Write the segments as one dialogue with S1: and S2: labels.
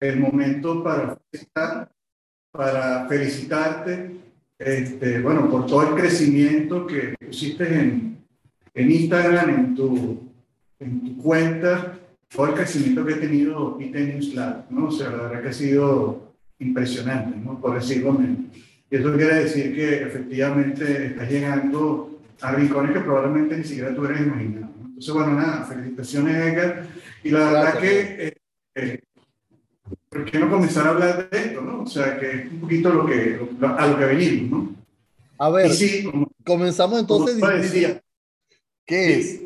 S1: el momento para para felicitarte, este, bueno, por todo el crecimiento que pusiste en, en Instagram, en tu, en tu cuenta, todo el crecimiento que ha tenido IT News Lab, ¿no? O sea, la verdad que ha sido impresionante, ¿no? Por decirlo menos. Y eso quiere decir que efectivamente estás llegando a rincones que probablemente ni siquiera tú eres imaginado. Entonces, bueno, nada, felicitaciones, Edgar. Y la verdad que, eh, eh, ¿por qué no comenzar a hablar de esto, no? O sea, que es un poquito lo que, a lo que venimos, ¿no?
S2: A ver, sí, comenzamos entonces.
S1: Decía,
S2: ¿Qué es?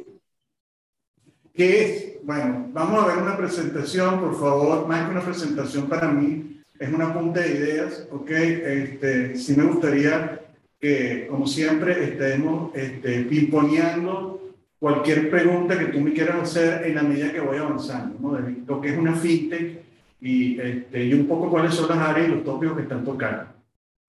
S1: ¿Qué es? Bueno, vamos a ver una presentación, por favor, más que una presentación para mí, es una punta de ideas, ¿ok? Este, sí me gustaría que, como siempre, estemos este, pimponeando cualquier pregunta que tú me quieras hacer en la medida que voy avanzando, ¿no? De lo que es una fintech y, este, y un poco cuáles son las áreas y los tópicos que están tocando.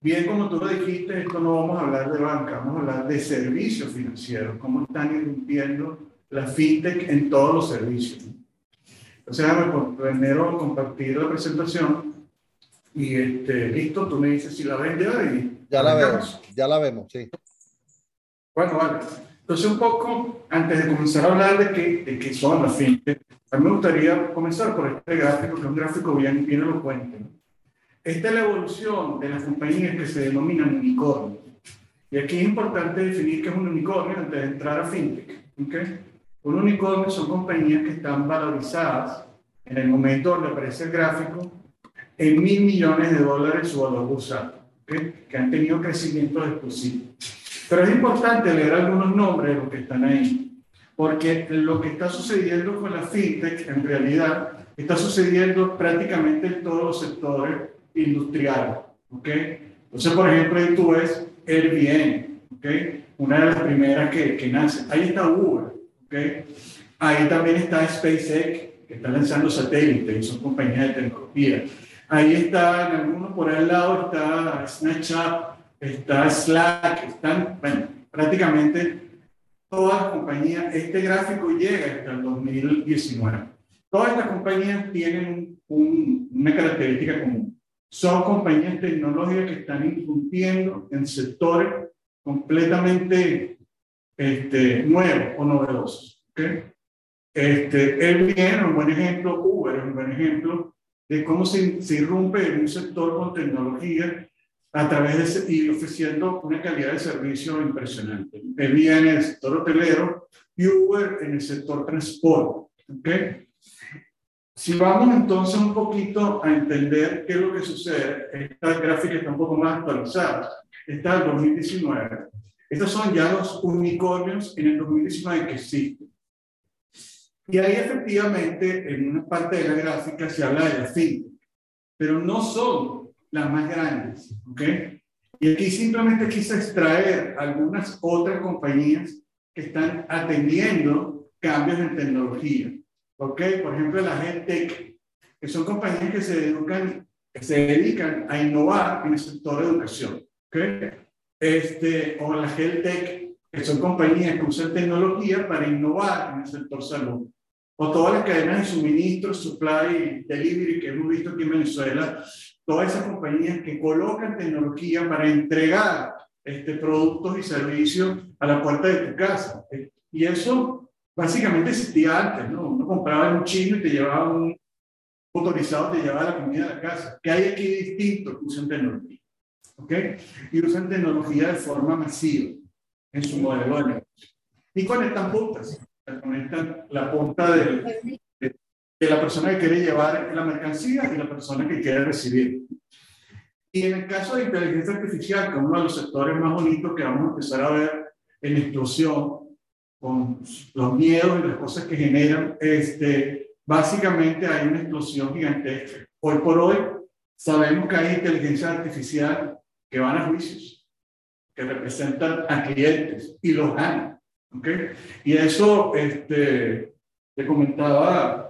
S1: Bien, como tú lo dijiste, esto no vamos a hablar de banca, vamos a hablar de servicios financieros, cómo están irrumpiendo la fintech en todos los servicios. Entonces, déjame primero compartir la presentación y este, listo, tú me dices si la ven ya y...
S2: Ya la vemos, ya la vemos, sí.
S1: Bueno, vale. Entonces, un poco, antes de comenzar a hablar de qué, de qué son las fintech, a mí me gustaría comenzar por este gráfico, que es un gráfico bien, bien elocuente. Esta es la evolución de las compañías que se denominan unicornios. Y aquí es importante definir qué es un unicornio antes de entrar a fintech. ¿okay? Un unicornio son compañías que están valorizadas en el momento donde aparece el gráfico en mil millones de dólares su valor bursátil, ¿okay? que han tenido crecimientos explosivos. Pero es importante leer algunos nombres de los que están ahí, porque lo que está sucediendo con la fintech en realidad está sucediendo prácticamente en todos los sectores industriales. ¿okay? Entonces, por ejemplo, ahí tú ves Airbnb, ¿okay? una de las primeras que, que nace. Ahí está Uber, ¿okay? ahí también está SpaceX, que está lanzando satélites y son compañías de tecnología. Ahí está, en algunos por ahí al lado está Snapchat, está Slack, están, bueno, prácticamente todas las compañías, este gráfico llega hasta el 2019. Todas estas compañías tienen un, una característica común. Son compañías tecnológicas que están irrumpiendo en sectores completamente este, nuevos o novedosos. ¿okay? Este, Airbnb es un buen ejemplo, Uber es un buen ejemplo de cómo se, se irrumpe en un sector con tecnología a través de y ofreciendo una calidad de servicio impresionante. El en el sector hotelero y Uber en el sector transporte. ¿okay? Si vamos entonces un poquito a entender qué es lo que sucede, esta gráfica está un poco más actualizada, está el 2019. Estos son ya los unicornios en el 2019 que existen. Y ahí efectivamente en una parte de la gráfica se habla de la fintech, pero no son las más grandes. ¿ok? Y aquí simplemente quise extraer algunas otras compañías que están atendiendo cambios en tecnología. ¿ok? Por ejemplo, la GenTech, que son compañías que se dedican, que se dedican a innovar en el sector de educación. ¿ok? Este, o la GenTech, que son compañías que usan tecnología para innovar en el sector salud o todas las cadenas de suministro, supply, delivery que hemos visto aquí en Venezuela, todas esas compañías que colocan tecnología para entregar este, productos y servicios a la puerta de tu casa. Y eso básicamente existía antes, ¿no? Uno compraba en un chino y te llevaba un motorizado, te llevaba la comida a la casa. ¿Qué hay aquí distinto? Usan tecnología. ¿Ok? Y usan tecnología de forma masiva en su modelo de negocio. Y conectan puntas. Conectan la punta del, de la persona que quiere llevar la mercancía y la persona que quiere recibir. Y en el caso de inteligencia artificial, que es uno de los sectores más bonitos que vamos a empezar a ver en explosión, con los miedos y las cosas que generan, este, básicamente hay una explosión gigantesca. Hoy por hoy sabemos que hay inteligencia artificial que van a juicios, que representan a clientes y los ganan. ¿okay? Y eso, este, te comentaba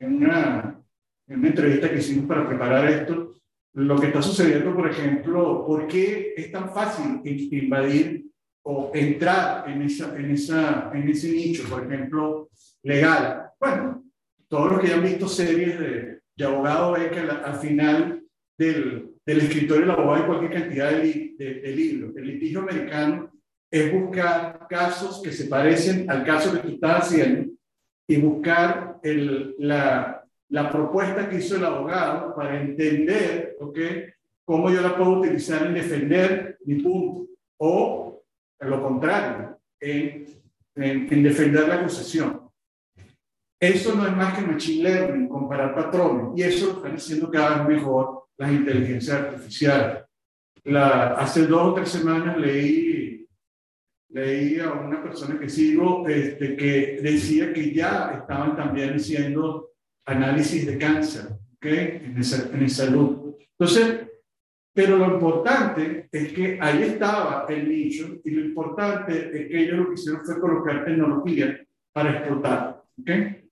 S1: en una, en una entrevista que hicimos para preparar esto, lo que está sucediendo, por ejemplo, ¿por qué es tan fácil invadir o entrar en, esa, en, esa, en ese nicho, por ejemplo, legal? Bueno, todos los que han visto series de, de abogado ve que al final del, del escritorio del abogado hay cualquier cantidad de, de, libros. El litigio americano es buscar casos que se parecen al caso que tú estás haciendo y buscar el, la, la propuesta que hizo el abogado para entender ¿okay? cómo yo la puedo utilizar en defender mi punto o, lo contrario, en, en, defender la acusación. Eso no es más que machine learning, comparar patrones, y eso lo están haciendo cada vez mejor las inteligencias artificiales. La, hace dos o tres semanas leí, leí a una persona que sigo este, que decía que ya estaban también haciendo análisis de cáncer ¿okay? en, esa, en salud. Entonces, pero lo importante es que ahí estaba el nicho y lo importante es que ellos lo que hicieron fue colocar tecnología para explotar. ¿okay?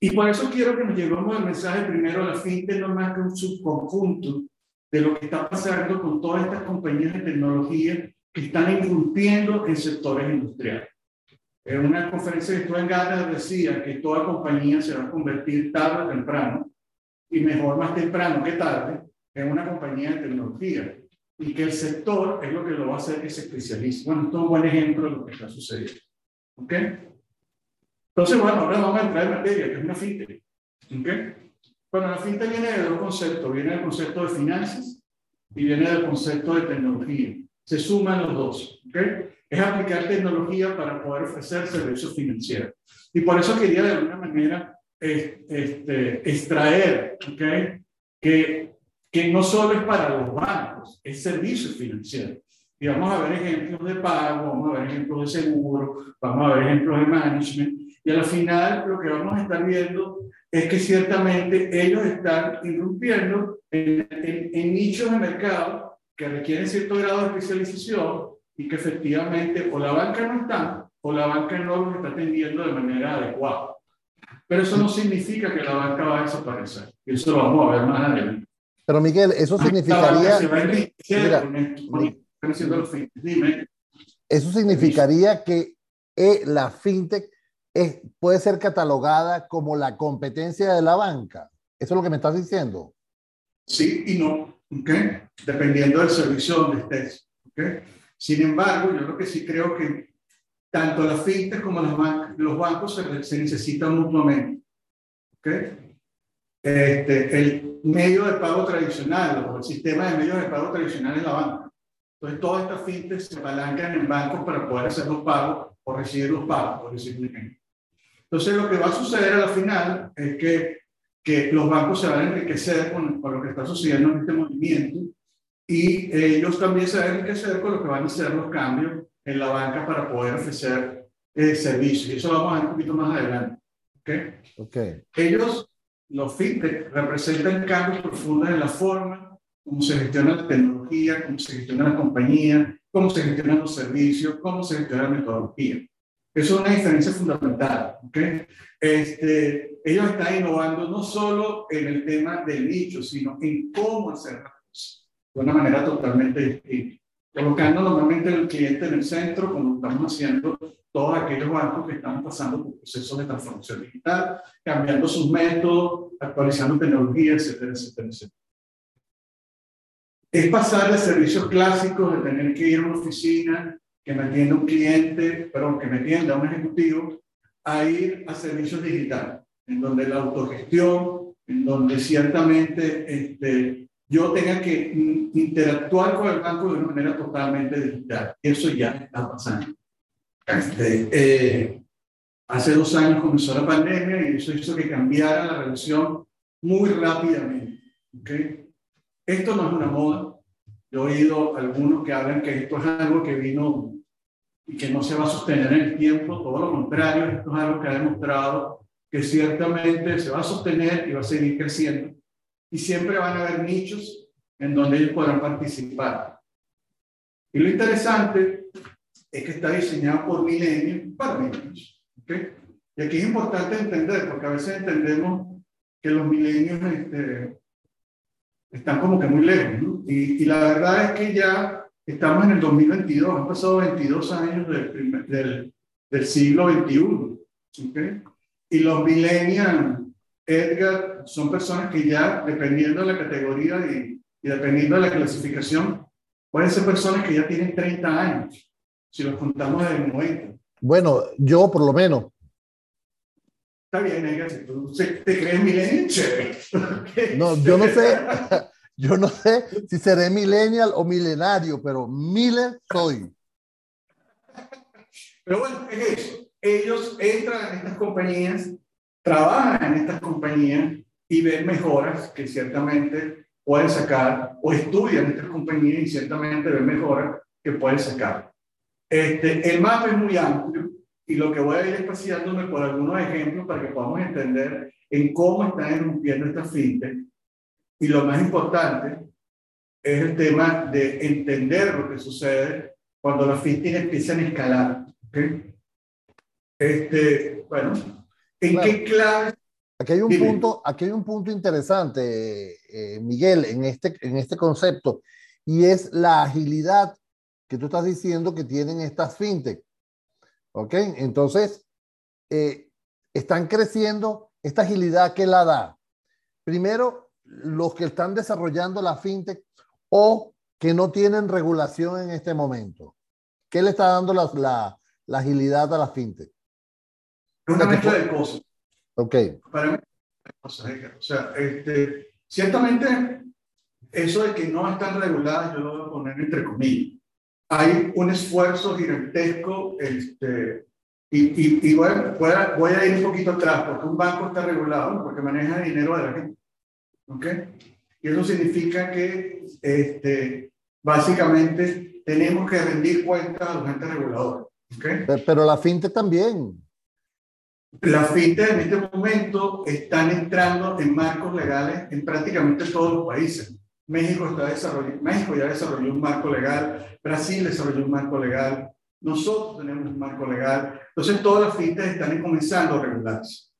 S1: Y por eso quiero que nos llevemos el mensaje primero, la fintech no más que un subconjunto de lo que está pasando con todas estas compañías de tecnología que están irrumpiendo en sectores industriales. En una conferencia que estuve en Ghana decía que toda compañía se va a convertir tarde o temprano, y mejor más temprano que tarde, en una compañía de tecnología. Y que el sector es lo que lo va a hacer que se especialice. Bueno, esto es un buen ejemplo de lo que está sucediendo. ¿Ok? Entonces, bueno, ahora vamos a entrar en materia, que es una fintech. ¿Okay? Bueno, la fintech viene de dos conceptos. Viene del concepto de finanzas y viene del concepto de tecnología. Se suman los dos. ¿okay? Es aplicar tecnología para poder ofrecer servicios financieros. Y por eso quería de alguna manera este, extraer ¿okay? que, que no solo es para los bancos, es servicios financieros. Y vamos a ver ejemplos de pago, vamos a ver ejemplos de seguro, vamos a ver ejemplos de management. Y al final lo que vamos a estar viendo es que ciertamente ellos están irrumpiendo en, en, nichos de mercado que requieren cierto grado de especialización y que efectivamente o la banca no está o la banca no lo está atendiendo de manera adecuada. Pero eso no significa que la banca va a desaparecer. Y eso lo vamos a ver más adelante.
S2: Pero Miguel, eso significaría... Eso significaría que eh, la fintech puede ser catalogada como la competencia de la banca. ¿Eso es lo que me estás diciendo?
S1: Sí y no, ¿okay? dependiendo del servicio donde estés. ¿okay? Sin embargo, yo lo que sí creo que tanto la fintech como los bancos se, se necesitan mutuamente. ¿okay? Este, el medio de pago tradicional o el sistema de medios de pago tradicional es la banca. Entonces, todas estas fintech se apalancan en bancos para poder hacer los pagos o recibir los pagos, por decirlo. Entonces, lo que va a suceder a la final es que, que los bancos se van a enriquecer con, lo que está sucediendo en este movimiento y ellos también se van a enriquecer con lo que van a ser los cambios en la banca para poder ofrecer eh, servicios. Y eso lo vamos a ver un poquito más adelante. ¿okay?
S2: Okay.
S1: Ellos, los fintech, representan cambios profundos en la forma cómo se gestiona la tecnología, cómo se gestiona la compañía, cómo se gestionan los servicios, cómo se gestiona la metodología. Eso es una diferencia fundamental. ¿okay? Este, ellos están innovando no solo en el tema del nicho, sino en cómo hacer las cosas de una manera totalmente distinta. Colocando normalmente al cliente en el centro, como estamos haciendo todos aquellos bancos que están pasando por procesos de transformación digital, cambiando sus métodos, actualizando tecnología, etcétera, etcétera, etcétera. Es pasar de servicios clásicos, de tener que ir a una oficina, que me atienda un cliente, perdón, que me atienda un ejecutivo, a ir a servicios digitales, en donde la autogestión, en donde ciertamente este, yo tenga que interactuar con el banco de una manera totalmente digital. Eso ya está pasando. Este, eh, hace dos años comenzó la pandemia y eso hizo que cambiara la relación muy rápidamente. ¿okay? Esto no es una moda. He oído algunos que hablan que esto es algo que vino y que no se va a sostener en el tiempo, todo lo contrario, esto es algo que ha demostrado que ciertamente se va a sostener y va a seguir creciendo. Y siempre van a haber nichos en donde ellos podrán participar. Y lo interesante es que está diseñado por milenios para milenios. ¿okay? Y aquí es importante entender, porque a veces entendemos que los milenios este, están como que muy lejos. ¿no? Y, y la verdad es que ya Estamos en el 2022, han pasado 22 años del, del, del siglo XXI. ¿okay? Y los millennials Edgar, son personas que ya, dependiendo de la categoría y, y dependiendo de la clasificación, pueden ser personas que ya tienen 30 años, si los contamos desde el 90.
S2: Bueno, yo por lo menos.
S1: Está bien, Edgar, si tú te crees millennial, chévere.
S2: No, yo no sé, yo no sé si seré millennial o milenario, pero miller soy.
S1: Pero bueno, es eso. Ellos entran en estas compañías, trabajan en estas compañías y ven mejoras que ciertamente pueden sacar, o estudian estas compañías y ciertamente ven mejoras que pueden sacar. Este, el mapa es muy amplio y lo que voy a ir espaciándome por algunos ejemplos para que podamos entender en cómo están irrumpiendo estas fintech. Y lo más importante es el tema de entender lo que sucede cuando las fintech empiezan a escalar. ¿okay? Este, bueno, ¿en qué clave?
S2: Aquí hay un punto, aquí hay un punto interesante, eh, Miguel, en este, en este concepto, y es la agilidad que tú estás diciendo que tienen estas fintech. ¿Ok? Entonces, eh, están creciendo esta agilidad que la da. Primero, los que están desarrollando la fintech o que no tienen regulación en este momento. ¿Qué le está dando la, la, la agilidad a la fintech?
S1: Una mezcla de cosas.
S2: Ok.
S1: Para mí, o sea, este, ciertamente eso de que no están reguladas, yo lo voy a poner entre comillas. Hay un esfuerzo gigantesco, este, y, y, y voy, a, voy, a, ir un poquito atrás, porque un banco está regulado, porque maneja dinero de la gente. ¿Ok? Y eso significa que este, básicamente tenemos que rendir cuentas a los entes reguladores. ¿okay?
S2: Pero la fintech también.
S1: Las fintech en este momento están entrando en marcos legales en prácticamente todos los países. México, está desarrollando, México ya desarrolló un marco legal, Brasil desarrolló un marco legal, nosotros tenemos un marco legal. Entonces, todas las fintech están comenzando a regularse.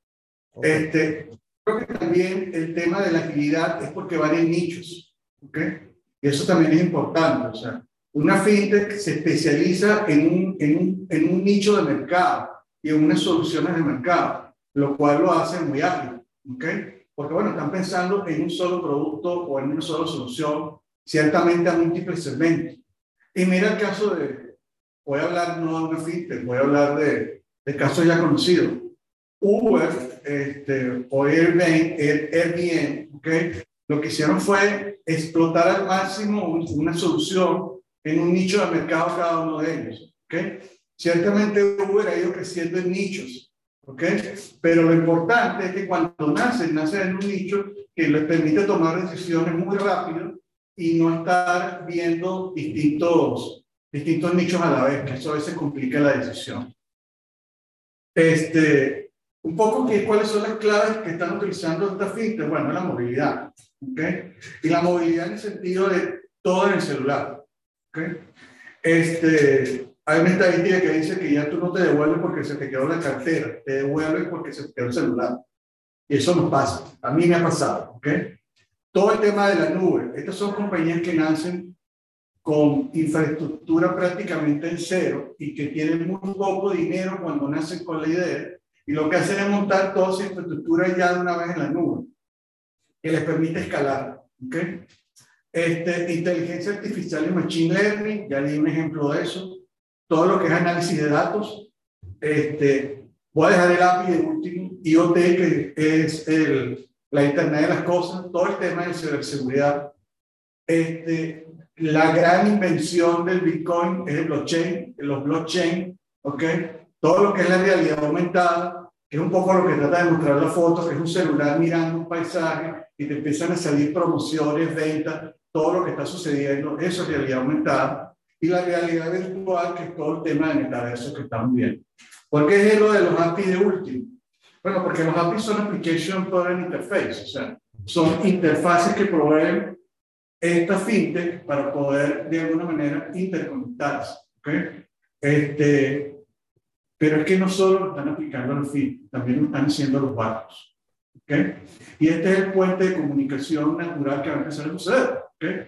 S1: Okay. Este, creo que también el tema de la agilidad es porque van en nichos. ¿okay? Y eso también es importante. O sea, una fintech se especializa en un, en un, en un nicho de mercado y en unas soluciones de mercado, lo cual lo hace muy ágil. ¿okay? Porque, bueno, están pensando en un solo producto o en una sola solución, ciertamente a múltiples segmentos. Y mira el caso de, voy a hablar no de una fintech, voy a hablar de, de casos ya conocidos. Uber este, o Airbnb, ¿okay? lo que hicieron fue explotar al máximo una solución en un nicho de mercado cada uno de ellos. ¿okay? Ciertamente Uber ha ido creciendo en nichos, ¿ok? Pero lo importante es que cuando nacen, nacen en un nicho que les permite tomar decisiones muy rápido y no estar viendo distintos, distintos nichos a la vez, que eso a veces complica la decisión. Este, un poco que, cuáles son las claves que están utilizando esta fintech, bueno, la movilidad, ¿ok? Y la movilidad en el sentido de todo en el celular, ¿ok? Este, hay una estadística que dice que ya tú no te devuelves porque se te quedó la cartera, te devuelves porque se te quedó el celular. Y eso nos pasa. A mí me ha pasado, ¿ok? Todo el tema de la nube. Estas son compañías que nacen con infraestructura prácticamente en cero y que tienen muy poco dinero cuando nacen con la idea. Y lo que hacen es montar toda esa infraestructura ya de una vez en la nube, que les permite escalar, ¿ok? Este, inteligencia artificial y machine learning, ya di un ejemplo de eso todo lo que es análisis de datos. Este, voy a dejar el API de último, IoT, que es el, la Internet de las Cosas, todo el tema de ciberseguridad. Este, la gran invención del Bitcoin es el blockchain, los blockchain, ¿ok? Todo lo que es la realidad aumentada, que es un poco lo que trata de mostrar la foto, que es un celular mirando un paisaje y te empiezan a salir promociones, ventas, todo lo que está sucediendo, eso es realidad aumentada y la realidad virtual, que es todo el tema de metaverso que estamos viendo. ¿Por qué es lo de los APIs de último? Bueno, porque los APIs son Application Programming Interface, o sea, son interfaces que proveen esta fintech para poder de alguna manera interconectarse. ¿okay? Este, pero es que no solo están aplicando los fintech, también lo están haciendo los bancos. ¿okay? Y este es el puente de comunicación natural que va a empezar a suceder. ¿okay?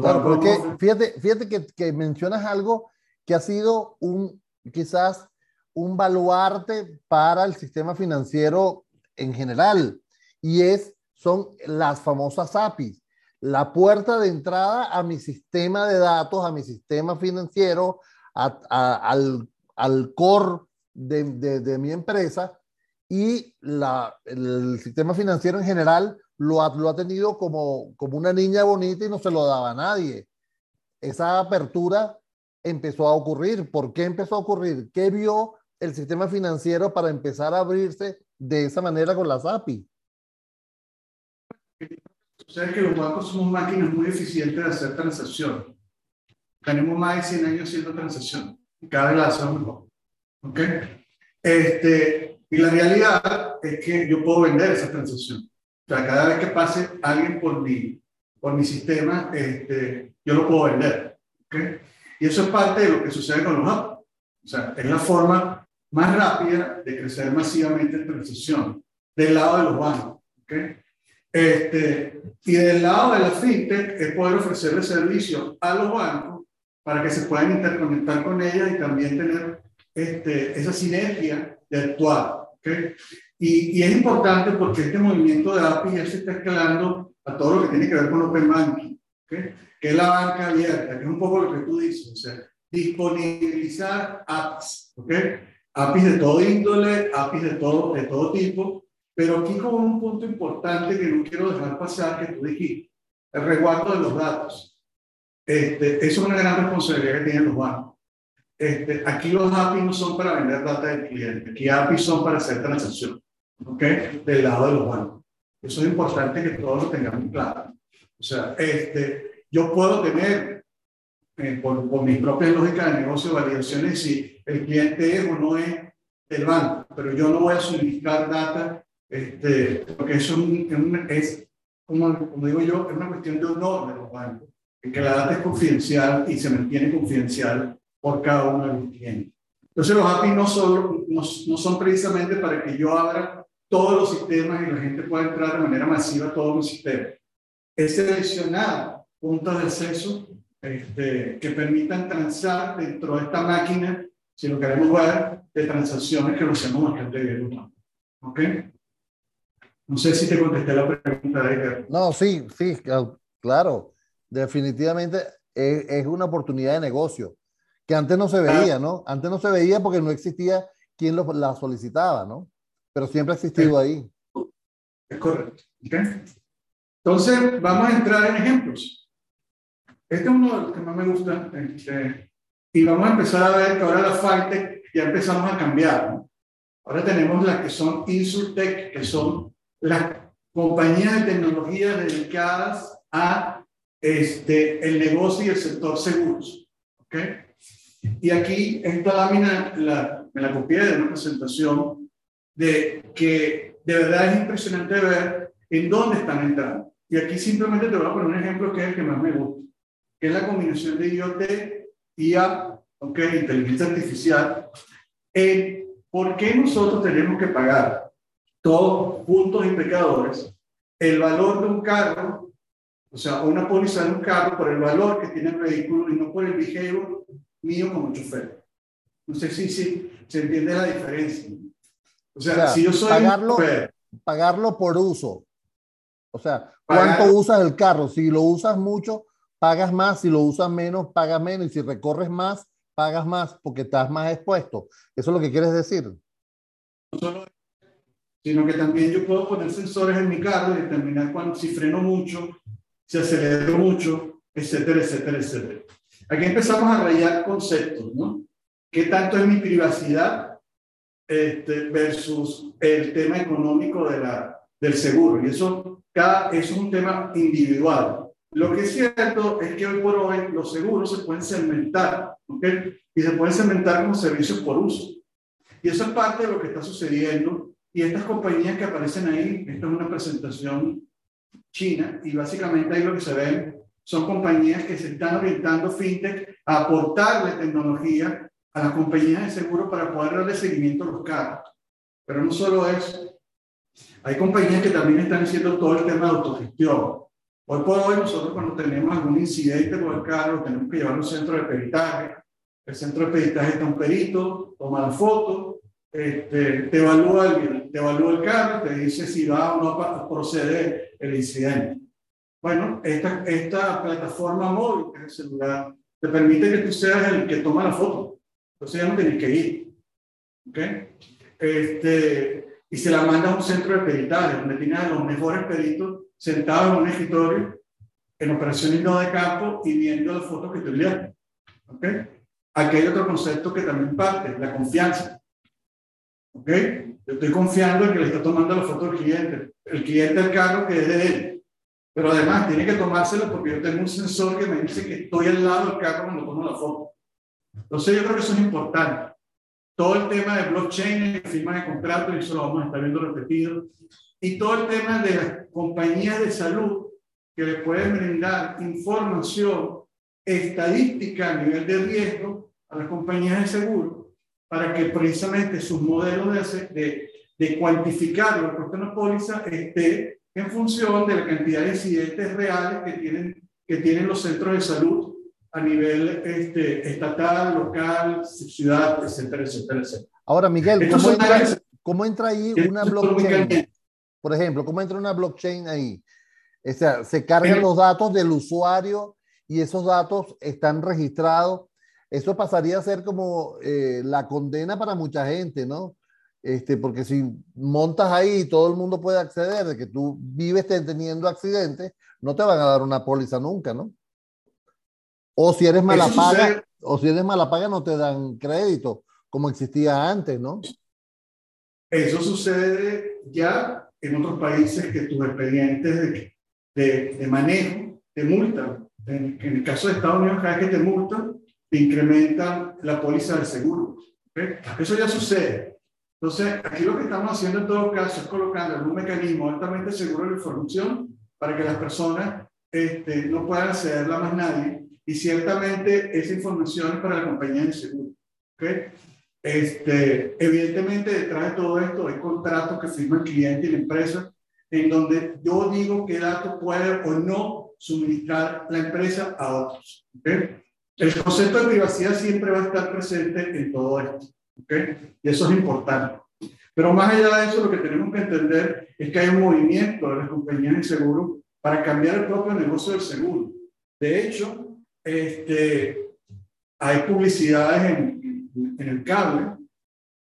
S2: Claro, porque fíjate, fíjate que, que, mencionas algo que ha sido un, quizás un baluarte para el sistema financiero en general, y es, son las famosas APIs, la puerta de entrada a mi sistema de datos, a mi sistema financiero, al, al, core de, de, mi empresa y la, el sistema financiero en general lo ha, lo ha tenido como, como una niña bonita y no se lo daba a nadie. Esa apertura empezó a ocurrir. ¿Por qué empezó a ocurrir? ¿Qué vio el sistema financiero para empezar a abrirse de esa manera con las API?
S1: Sucede que los bancos somos máquinas muy eficientes de hacer transacciones. Tenemos más de 100 años haciendo transacciones cada vez las hacemos mejor. ¿Ok? Este, y la realidad es que yo puedo vender esa transacción. O sea, cada vez que pase alguien por mi, por mi sistema, este, yo lo puedo vender. ¿Ok? Y eso es parte de lo que sucede con los apps. O sea, es la forma más rápida de crecer masivamente en transacción del lado de los bancos. ¿okay? Este, y del lado de la fintech es poder ofrecerle servicio a los bancos para que se puedan interconectar con ellas y también tener este, esa sinergia de actuar. ¿okay? Y, y, es importante porque este movimiento de API ya se está escalando a todo lo que tiene que ver con Open Banking. ¿okay? que es la banca abierta, que es un poco lo que tú dices, o sea, disponibilizar apps, ¿ok? APIs de todo índole, APIs de todo, de todo tipo, pero aquí como un punto importante que no quiero dejar pasar, que tú dijiste, el resguardo de los datos. Este, eso es una gran responsabilidad que tienen los bancos. Este, aquí los APIs no son para vender data del cliente, aquí APIs son para hacer transacciones, ¿ok? Del lado de los bancos. Eso es importante que todos lo tengamos claro. O sea, este, yo puedo tener, eh, por, por mis propias lógicas de negocio, validaciones si el cliente es o no es el banco, pero yo no voy a suministrar data, este, porque eso es, como, como, digo yo, es una cuestión de honor de los bancos, que la data es confidencial y se mantiene confidencial por cada uno de los clientes. Entonces los APIs no, solo, no, no son precisamente para que yo abra todos los sistemas y la gente pueda entrar de manera masiva a todos los sistemas. Es seleccionar puntos de acceso este, que permitan transar dentro de esta máquina, si lo queremos ver, de transacciones que lo hacemos bastante bien. ¿Ok? No sé si te contesté la pregunta, Edgar.
S2: No, sí, sí, claro. Definitivamente es, es, una oportunidad de negocio que antes no se veía, ¿no? Antes no se veía porque no existía quien lo, la solicitaba, ¿no? Pero siempre ha existido ahí.
S1: Es correcto. ¿Okay? Entonces, vamos a entrar en ejemplos. Este es uno de los que más me gusta. Este, y vamos a empezar a ver que ahora la FALTEC ya empezamos a cambiar. Ahora tenemos las que son Insurtech, que son las compañías de tecnología dedicadas a este, el negocio y el sector seguros. ¿okay? Y aquí esta lámina la, me la copié de una presentación de que de verdad es impresionante ver en dónde están entrando. Y aquí simplemente te voy a poner un ejemplo que es el que más me gusta que es la combinación de IoT, IA, okay, inteligencia artificial, en por qué nosotros tenemos que pagar todos juntos y pecadores el valor de un carro, o sea, una póliza de un carro por el valor que tiene el vehículo y no por el behavior mío como chofer. No sé si, si se entiende la diferencia.
S2: O sea, si yo soy pagarlo, pagarlo por uso. O sea, ¿cuánto usas el carro? Si lo usas mucho, pagas más, si lo usas menos, pagas menos, y si recorres más, pagas más porque estás más expuesto. ¿Eso es lo que quieres decir?
S1: No solo sino que también yo puedo poner sensores en mi carro y determinar cuando, si freno mucho, si acelero mucho, etcétera, etcétera, etcétera. Aquí empezamos a rayar conceptos, ¿no? ¿Qué tanto es mi privacidad este, versus el tema económico de la, del seguro? Y eso, cada, es un tema individual. Lo que es cierto es que hoy por hoy los seguros se pueden segmentar, ¿ok? Y se pueden segmentar como servicios por uso. Y eso es parte de lo que está sucediendo. Y estas compañías que aparecen ahí, esta es una presentación china, y básicamente ahí lo que se ven son compañías que se están orientando fintech a aportarle tecnología a las compañías de seguro para poder darle seguimiento a los carros. Pero no solo eso, hay compañías que también están haciendo todo el tema de autogestión. Hoy por hoy nosotros cuando tenemos algún incidente con el carro, tenemos que llevarlo a un centro de peritaje. El centro de peritaje está un perito, toma la foto, este, te, evalúa el, te evalúa el carro, te dice si va o no a proceder el incidente. Bueno, esta, esta plataforma móvil, que es el celular, te permite que tú seas el que toma la foto. Entonces ya no tienes que ir. ¿Ok? Este, y se la manda a un centro de peritales, donde tienes a los mejores peritos sentados en un escritorio, en operaciones no de campo y viendo las fotos que te envían. ¿Ok? Aquí hay otro concepto que también parte, la confianza. ¿Ok? Yo estoy confiando en que le está tomando la foto al cliente. El cliente del carro que es de él. Pero además tiene que tomárselo porque yo tengo un sensor que me dice que estoy al lado del carro cuando tomo la foto. Entonces yo creo que eso es importante. Todo el tema de blockchain, firma de contratos, y eso lo vamos a estar viendo repetido. Y todo el tema de las compañías de salud que le pueden brindar información estadística a nivel de riesgo a las compañías de seguro para que precisamente sus modelos de, de, de cuantificar lo que una póliza esté en función de la cantidad de incidentes reales que tienen, que tienen los centros de salud a nivel este, estatal, local, ciudad, etcétera, etcétera, etcétera.
S2: Ahora, Miguel, ¿cómo entra, ¿cómo entra, ahí una blockchain? Por ejemplo, ¿cómo entra una blockchain ahí? O sea, se cargan los datos del usuario y esos datos están registrados. Eso pasaría a ser como eh, la condena para mucha gente, ¿no? Este, porque si montas ahí y todo el mundo puede acceder de que tú vives teniendo accidentes, no te van a dar una póliza nunca, ¿no? O si eres mala paga, o si eres mala paga no te dan crédito, como existía antes, ¿no?
S1: Eso sucede ya en otros países que tus expedientes de, de, manejo te multan. En, el caso de Estados Unidos, cada vez que te multan, te incrementan la póliza de seguro. Eso ya sucede. Entonces, aquí lo que estamos haciendo en todo caso es colocando en un mecanismo altamente seguro de la información para que las personas este, no puedan accederla más nadie y ciertamente esa información es para la compañía de seguro. ¿okay? Este, evidentemente, detrás de todo esto hay contratos que firma el cliente y la empresa en donde yo digo qué datos puede o no suministrar la empresa a otros. ¿okay? El concepto de privacidad siempre va a estar presente en todo esto. ¿okay? Y eso es importante. Pero más allá de eso, lo que tenemos que entender es que hay un movimiento de las compañías de seguro para cambiar el propio negocio del seguro. De hecho, este, hay publicidades en, en el cable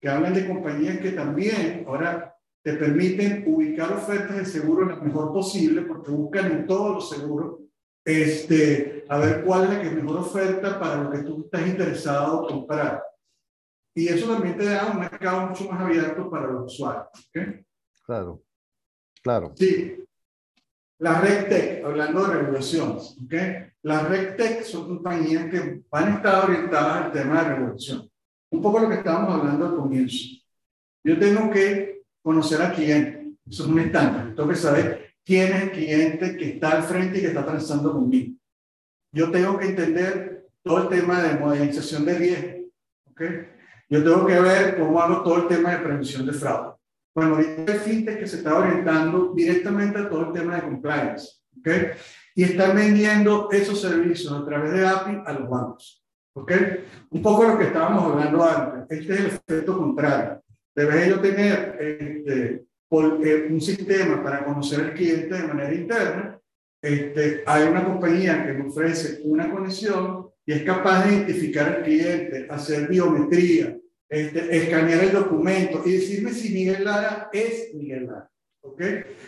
S1: que hablan de compañías que también ahora te permiten ubicar ofertas de seguro lo mejor posible, porque buscan en todos los seguros este, a ver cuál es la que mejor oferta para lo que tú estás interesado en comprar. Y eso también te da un mercado mucho más abierto para los usuarios. ¿okay?
S2: Claro, claro.
S1: Sí. Las RegTech, hablando de regulaciones, ¿okay? las RegTech son compañías que van a estar orientadas al tema de regulación. Un poco lo que estábamos hablando al comienzo. Yo tengo que conocer al cliente. Eso es un estándar. Tengo que saber quién es el cliente que está al frente y que está transando conmigo. Yo tengo que entender todo el tema de modelización de riesgo. ¿okay? Yo tengo que ver cómo hago todo el tema de prevención de fraude. Bueno, ahorita hay fintech que se está orientando directamente a todo el tema de compliance. ¿okay? Y están vendiendo esos servicios a través de API a los bancos. ¿ok? Un poco lo que estábamos hablando antes. Este es el efecto contrario. Debes yo tener este, eh, un sistema para conocer al cliente de manera interna. Este, hay una compañía que me ofrece una conexión y es capaz de identificar al cliente, hacer biometría, este, escanear el documento y decirme si Miguel Lara es Miguel Lara. ¿Ok?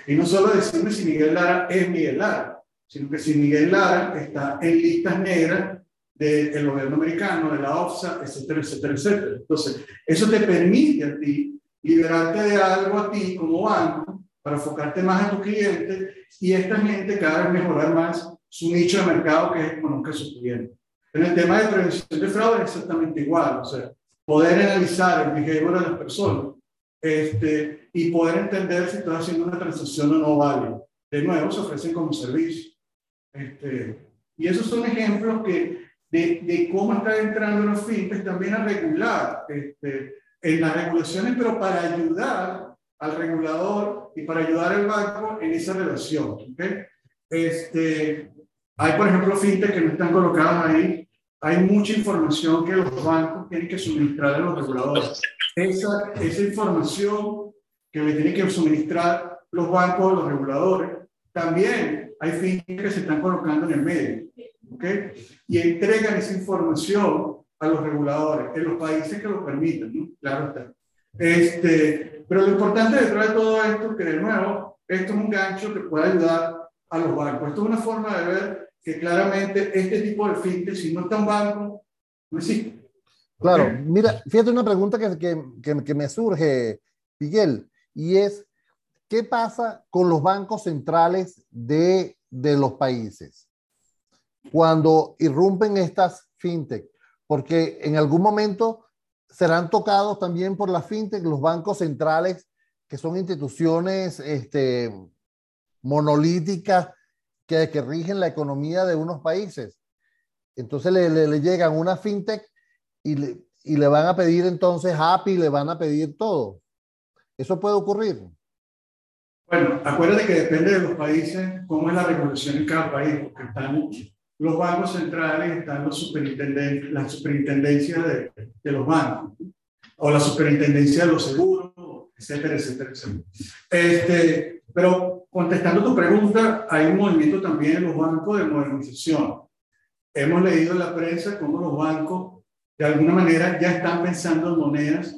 S1: Y no solo decirme si Miguel Lara es Miguel Lara, sino que si Miguel Lara está en listas negras del gobierno americano, de la OFSA, etcétera, etcétera, etcétera. Entonces, eso te permite a ti liberarte de algo a ti como banco para enfocarte más en tu cliente y esta gente cada vez mejorar más su nicho de mercado que es conozca a sus clientes. En el tema de prevención de fraude es exactamente igual, o sea, poder analizar el behavior de las personas este, y poder entender si estás haciendo una transacción o no válida. De nuevo, se ofrecen como servicio. Este, y esos son ejemplos que, de, de cómo está entrando los fintechs también a regular este, en las regulaciones, pero para ayudar al regulador y para ayudar al banco en esa relación. ¿okay? Este, hay, por ejemplo, fintechs que no están colocados ahí, hay mucha información que los bancos tienen que suministrar a los reguladores. Esa, esa información que le tienen que suministrar los bancos a los reguladores, también hay fines que se están colocando en el medio. ¿okay? Y entregan esa información a los reguladores en los países que lo permitan. ¿no? Claro está. Este, pero lo importante detrás de todo esto, que de nuevo, esto es un gancho que puede ayudar a los bancos. Esto es una forma de ver que claramente este tipo de fintech, si no está un banco, no existe.
S2: Claro, mira, fíjate una pregunta que, que, que, me surge, Miguel, y es, ¿qué pasa con los bancos centrales de, de los países cuando irrumpen estas fintech? Porque en algún momento serán tocados también por la fintech los bancos centrales, que son instituciones este, monolíticas que, que rigen la economía de unos países. Entonces le, le, llegan una fintech y le, y le van a pedir entonces API, le van a pedir todo. ¿Eso puede ocurrir?
S1: Bueno, acuérdate que depende de los países, cómo es la regulación en cada país, porque están los bancos centrales, están los superintendentes, la superintendencia de, de los bancos, o la superintendencia de los seguros, etcétera, etcétera, etcétera. Este, pero contestando tu pregunta, hay un movimiento también en los bancos de modernización. Hemos leído en la prensa cómo los bancos, de alguna manera, ya están pensando en monedas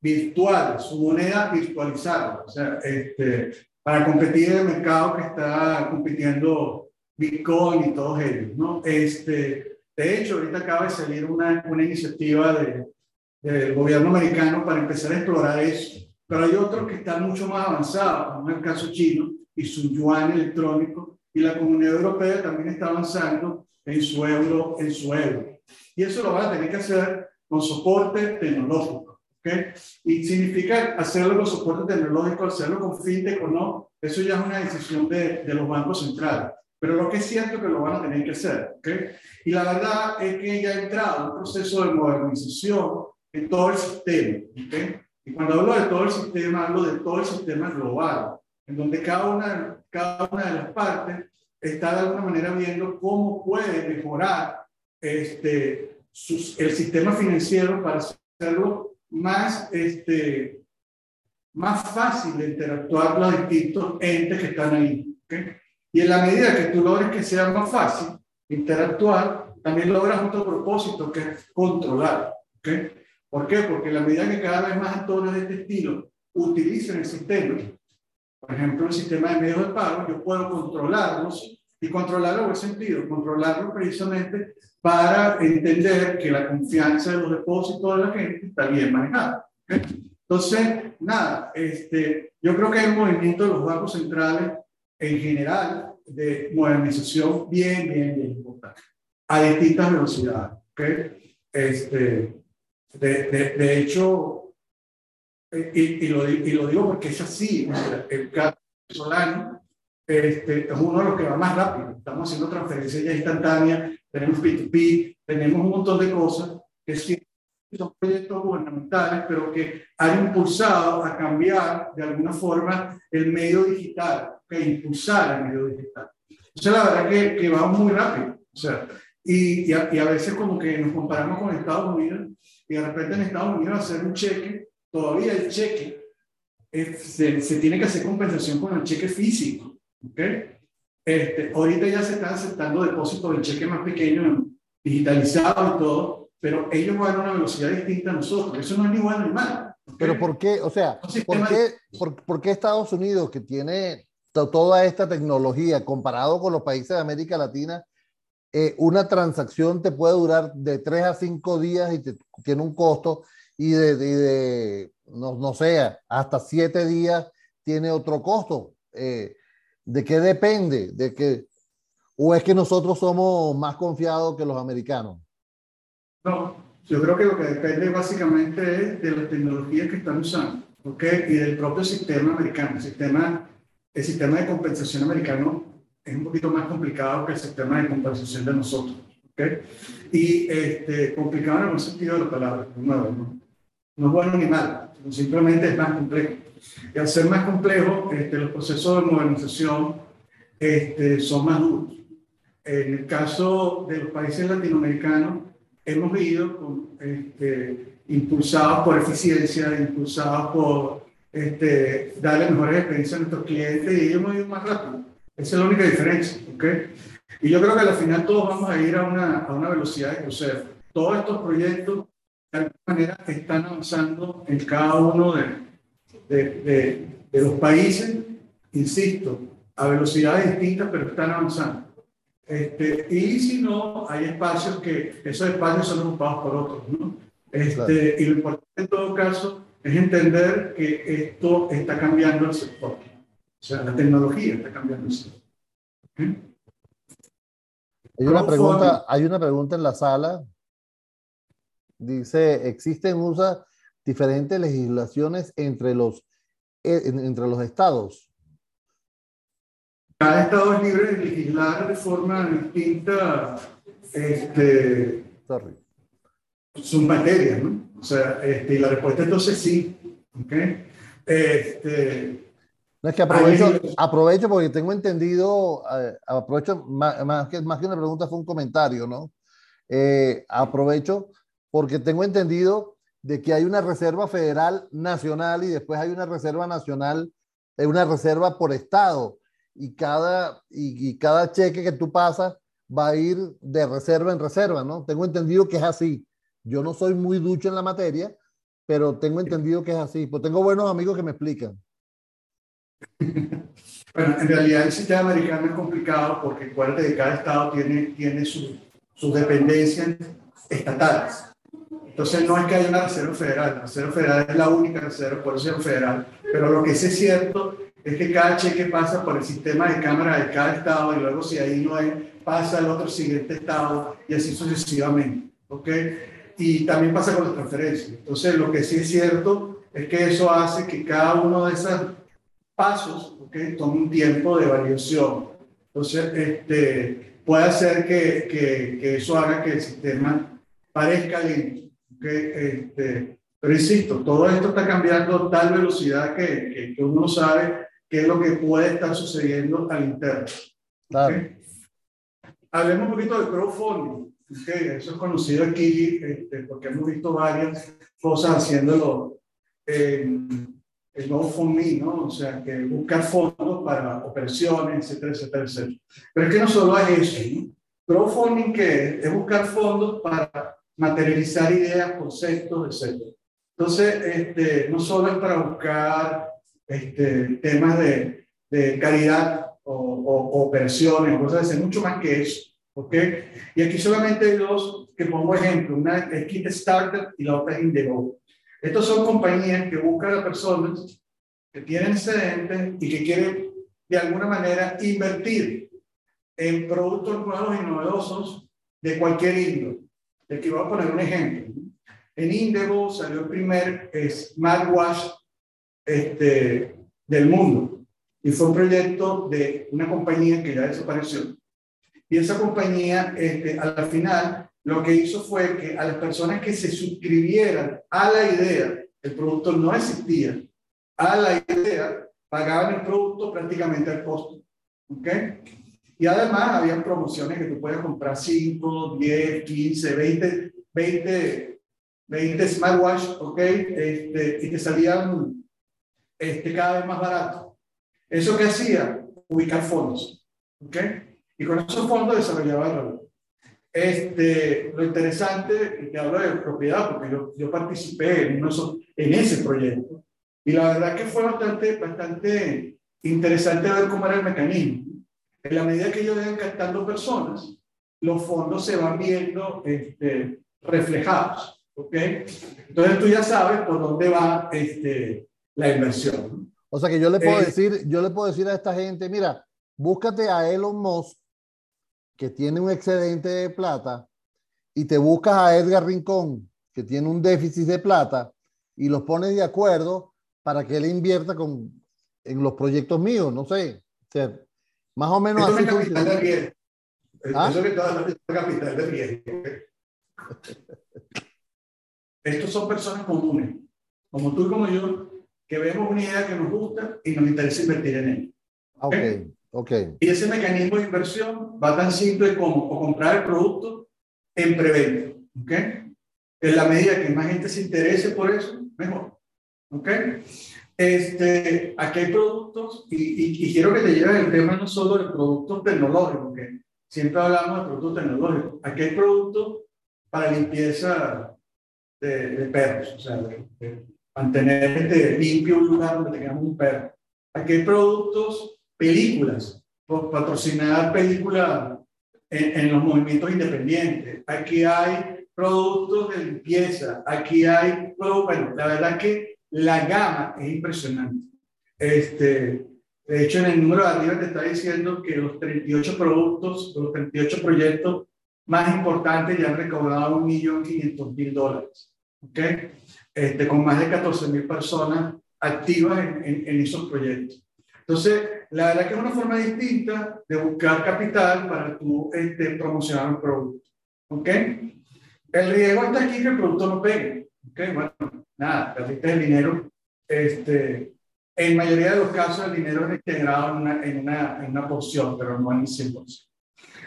S1: virtuales, su moneda virtualizada, o sea, este, para competir en el mercado que está compitiendo Bitcoin y todos ellos, ¿no? Este, de hecho, ahorita acaba de salir una, una iniciativa de, del gobierno americano para empezar a explorar eso. Pero hay otros que están mucho más avanzados, como es el caso chino y su yuan electrónico, y la Comunidad Europea también está avanzando en su euro, en su euro. Y eso lo van a tener que hacer con soporte tecnológico. ¿okay? Y significa hacerlo con soporte tecnológico, hacerlo con fintech o no, eso ya es una decisión de, de los bancos centrales. Pero lo que es cierto es que lo van a tener que hacer. ¿okay? Y la verdad es que ya ha entrado un proceso de modernización en todo el sistema. ¿okay? Y cuando hablo de todo el sistema, hablo de todo el sistema global, en donde cada una, cada una de las partes está de alguna manera viendo cómo puede mejorar este, sus, el sistema financiero para hacerlo más, este, más fácil de interactuar los distintos entes que están ahí. ¿okay? Y en la medida que tú logres que sea más fácil interactuar, también logras otro propósito que es controlar. ¿okay? ¿Por qué? Porque en la medida que cada vez más actores de este estilo utilicen el sistema, por ejemplo, el sistema de medios de pago, yo puedo controlarlos y controlarlo en qué sentido, controlarlo precisamente para entender que la confianza de los depósitos de la gente está bien manejada. Entonces, nada, este, yo creo que hay un movimiento de los bancos centrales en general de modernización bien, bien, bien importante, a distintas velocidades. ¿okay? Este, de, de, de hecho, y, y, lo, y, lo, digo porque es así, el caso venezolano este, es uno de los que va más rápido. Estamos haciendo transferencias ya instantáneas, tenemos P2P, tenemos un montón de cosas que son proyectos gubernamentales, pero que han impulsado a cambiar de alguna forma el medio digital, que impulsar el medio digital. Entonces, la verdad que, que vamos muy rápido. O sea, y, y, a, y, a, veces como que nos comparamos con Estados Unidos y de repente en Estados Unidos hacer un cheque, todavía el cheque es, se, se, tiene que hacer compensación con el cheque físico. ¿okay? Este, ahorita ya se están aceptando depósitos de cheque más pequeños, digitalizados y todo, pero ellos van a una velocidad distinta a nosotros. Eso no es ni bueno ni malo.
S2: Pero ¿por qué? O sea, ¿por qué, por, por qué Estados Unidos, que tiene toda esta tecnología comparado con los países de América Latina, eh, una transacción te puede durar de 3 a 5 días y te, tiene un costo y de, de, no, no, sé, hasta 7 días tiene otro costo. Eh, ¿De qué depende? ¿De que, ¿O es que nosotros somos más confiados que los americanos?
S1: No, yo creo que lo que depende básicamente es de las tecnologías que están usando, ¿ok? Y del propio sistema americano. El sistema, el sistema de compensación americano es un poquito más complicado que el sistema de compensación de nosotros, ¿ok? Y este, complicado en el sentido de la palabra, no, no, es bueno ni malo, simplemente es más complejo. Y al ser más complejo, este, los procesos de modernización este, son más duros. En el caso de los países latinoamericanos, hemos ido este, impulsados por eficiencia, impulsados por este, darle mejores experiencias a nuestros clientes y hemos ido más rápido. Esa es la única diferencia. ¿okay? Y yo creo que al final todos vamos a ir a una, a una velocidad de crucero. Todos estos proyectos, de alguna manera, están avanzando en cada uno de, de, de, los países, insisto, a velocidades distintas, pero están avanzando. Este, y si no, hay espacios que esos espacios son ocupados por otros. ¿no? Este, Y lo importante en todo caso es entender que esto está cambiando el sector. O sea, la tecnología está cambiando el sector.
S2: Hay una, pregunta, hay una pregunta en la sala. Dice, ¿existen USA diferentes legislaciones entre los, eh, entre los estados?
S1: Cada estado es libre de legislar de forma distinta este, Sorry. sus materias, ¿no? O sea, este, y la respuesta entonces sí. ¿okay? Este,
S2: no es que aprovecho, aprovecho porque tengo entendido, eh, aprovecho, más, que, más que una pregunta fue un comentario, ¿no? Eh, aprovecho porque tengo entendido de que hay una reserva federal nacional y después hay una reserva nacional, eh, una reserva por estado y cada, y, y cada cheque que tú pasas va a ir de reserva en reserva, ¿no? Tengo entendido que es así. Yo no soy muy ducho en la materia, pero tengo entendido que es así. Pues tengo buenos amigos que me explican.
S1: Bueno, en realidad el sistema americano es complicado porque cada estado tiene, tiene sus dependencias estatales. Entonces no es que haya una reserva federal, la reserva federal es la única reserva, por eso es federal. Pero lo que sí es cierto es que cada cheque pasa por el sistema de cámara de cada estado y luego si ahí no es, pasa al otro siguiente estado y así sucesivamente. ¿ok? Y también pasa con las transferencias. Entonces lo que sí es cierto es que eso hace que cada uno de esos pasos ¿okay? tome un tiempo de validación. Entonces este, puede hacer que, que, que eso haga que el sistema parezca lento. ¿Okay? Este, pero insisto, todo esto está cambiando a tal velocidad que, que, uno sabe qué es lo que puede estar sucediendo al interno. Hablemos un poquito de crowdfunding. Eso es conocido aquí este, porque hemos visto varias cosas haciéndolo en el GoFundMe, ¿no? O sea, que buscar fondos para operaciones, etcétera, etcétera, etcétera. Pero es que no solo es eso, ¿no? Crowdfunding, que es buscar fondos para materializar ideas, conceptos, etcétera. Entonces, este, no solo es para buscar este, temas de, caridad o, o, cosas así, mucho más que eso. ¿ok? Y aquí solamente hay dos que pongo ejemplo, una es Kit Starter y la otra es Indego. Estos son compañías que buscan a personas que tienen excedentes y que quieren de alguna manera invertir en productos nuevos y novedosos de cualquier índole. Aquí voy a poner un ejemplo. En Indego salió el primer smartwatch este, del mundo y fue un proyecto de una compañía que ya desapareció. Y esa compañía, este, al final, lo que hizo fue que a las personas que se suscribieran a la idea, el producto no existía, a la idea, pagaban el producto prácticamente al costo. ¿Ok? Y además habían promociones que tú puedes comprar 5, 10, 15, 20, 20, 20 smartwatch, ¿ok? Este, y te salían este, cada vez más barato. ¿Eso qué hacía? Ubicar fondos, ¿ok? Y con esos fondos desarrollaba valor. Este, lo interesante, que hablo de propiedad, porque yo, yo participé en, en ese proyecto, y la verdad que fue bastante, bastante interesante ver cómo era el mecanismo. En la medida que ellos vayan captando personas, los fondos se van viendo este, reflejados. ¿ok? Entonces tú ya sabes por dónde va este, la inversión.
S2: O sea que yo le puedo eh, decir, yo le puedo decir a esta gente, mira, búscate a Elon Musk que tiene un excedente de plata y te buscas a Edgar Rincón que tiene un déficit de plata y los pones de acuerdo para que él invierta con, en los proyectos míos, no sé. O sea, más o menos
S1: así. Capital de riesgo. ¿Ah? Eso que es capital de riesgo. Estos son personas comunes, como tú y como yo, que vemos una idea que nos gusta y nos interesa invertir en ella.
S2: ¿Okay? ok.
S1: Y ese mecanismo de inversión va tan simple como comprar el producto en preventa. ¿ok? En la medida que más gente se interese por eso, mejor, ¿ok? Este, aquí hay productos, y, y, quiero que te lleven el tema no solo de productos tecnológicos, que siempre hablamos de productos tecnológicos, aquí hay productos para limpieza de, de perros, o sea, de, mantener este, limpio un lugar donde tengamos un perro. Aquí hay productos, películas, patrocinar películas en, en, los movimientos independientes. Aquí hay productos de limpieza. Aquí hay, bueno, la verdad que la gama es impresionante. Este, de hecho, en el número de arriba te está diciendo que los 38 productos, los 38 proyectos más importantes ya han recaudado 1.500.000 dólares. ¿Ok? Este, con más de 14.000 personas activas en, en, en, esos proyectos. Entonces, la verdad que es una forma distinta de buscar capital para tu este, promocionar un producto. ¿Ok? El riesgo está aquí que el producto no pegue. ¿Ok? Bueno, nada, perdiste el dinero. Este, en mayoría de los casos, el dinero es generado en una, en una, en una porción, pero no en el 100%.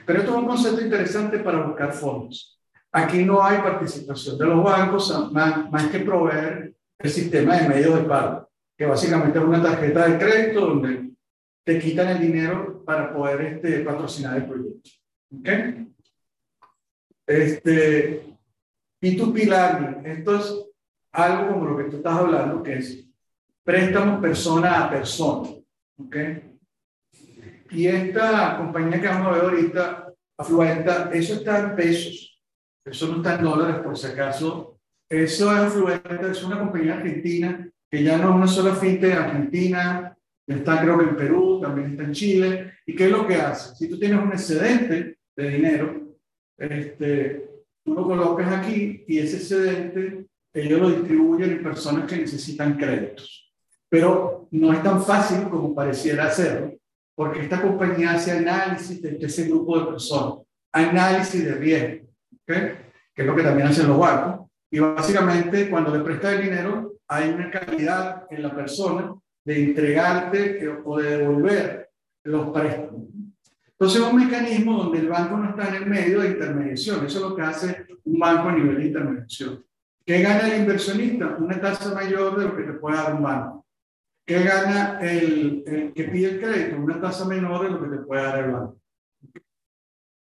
S1: Pero esto es un concepto interesante para buscar fondos. Aquí no hay participación de los bancos, más, más que proveer el sistema de medios de pago, que básicamente es una tarjeta de crédito donde te quitan el dinero para poder este, patrocinar el proyecto. ¿Ok? Este, y tu pilar, esto es algo como lo que tú estás hablando, que es préstamos persona a persona. ¿Ok? Y esta compañía que vamos a ver ahorita, Afluenta, eso está en pesos, eso no está en dólares por si acaso. Eso es Afluenta, es una compañía argentina que ya no es una sola fintech argentina, está creo que en Perú, también está en Chile. ¿Y qué es lo que hace? Si tú tienes un excedente de dinero, este, tú lo colocas aquí y ese excedente ellos lo distribuyen en personas que necesitan créditos. Pero no es tan fácil como pareciera hacerlo, porque esta compañía hace análisis de ese grupo de personas, análisis de riesgo, ¿okay? que es lo que también hacen los bancos. Y básicamente cuando le presta el dinero, hay una calidad en la persona de entregarte o de devolver los préstamos. Entonces es un mecanismo donde el banco no está en el medio de intermediación. Eso es lo que hace un banco a nivel de intermediación. ¿Qué gana el inversionista? Una tasa mayor de lo que te puede dar un banco. ¿Qué gana el, el que pide el crédito? Una tasa menor de lo que te puede dar el banco.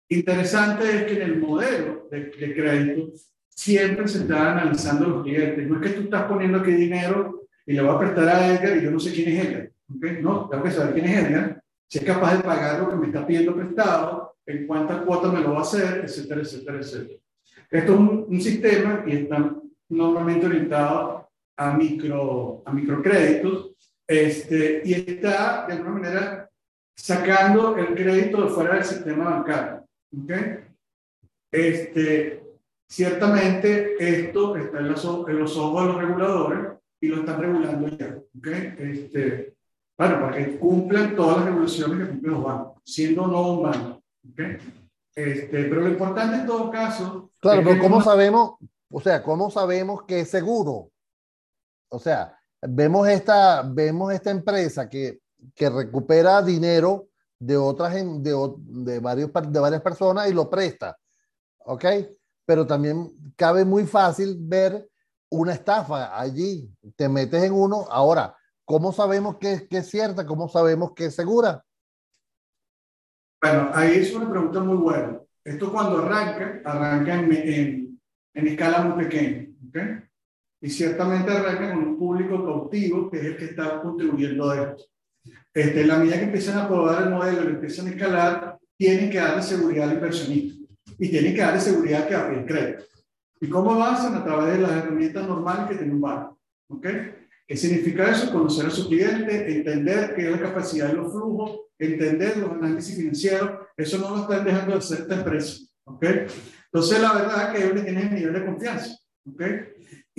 S1: Interesante es que en el modelo de, de crédito siempre se está analizando los clientes. No es que tú estás poniendo aquí dinero y le voy a prestar a Edgar y yo no sé quién es Edgar. ¿okay? No, tengo que saber quién es Edgar, si es capaz de pagar lo que me está pidiendo prestado, en cuántas cuotas me lo va a hacer, etcétera, etcétera, etcétera. Esto es un, un sistema que está normalmente orientado a, micro, a microcréditos este, y está de alguna manera sacando el crédito de fuera del sistema bancario. ¿okay? Este, ciertamente esto está en los, en los ojos de los reguladores y lo están regulando ya. ¿okay? Este, bueno, para que cumplan todas las regulaciones que cumplen los bancos, siendo no un banco. ¿okay? Este, pero lo importante en todo caso.
S2: Claro, pero ¿cómo sabemos? O sea, ¿cómo sabemos que es seguro? O sea, vemos esta, vemos esta empresa que, que recupera dinero de otras, de, de, varios, de varias personas y lo presta. ¿Ok? Pero también cabe muy fácil ver una estafa allí, te metes en uno. Ahora, ¿cómo sabemos que, que es cierta? ¿Cómo sabemos que es segura?
S1: Bueno, ahí es una pregunta muy buena. Esto cuando arranca, arranca en, en, en escala muy pequeña. ¿okay? Y ciertamente arranca con un público cautivo que es el que está contribuyendo a esto. Este, en la medida que empiezan a probar el modelo y empiezan a escalar, tienen que darle seguridad al inversionista y tienen que darle seguridad que el crédito. ¿Y cómo lo hacen? A través de las herramientas normales que tiene un banco. ¿Ok? ¿Qué significa eso? Conocer a su cliente, entender qué es la capacidad de los flujos, entender los análisis financieros. Eso no lo están dejando de hacer esta empresa. ¿Ok? Entonces, la verdad es que ellos tienen el nivel de confianza. ¿Ok?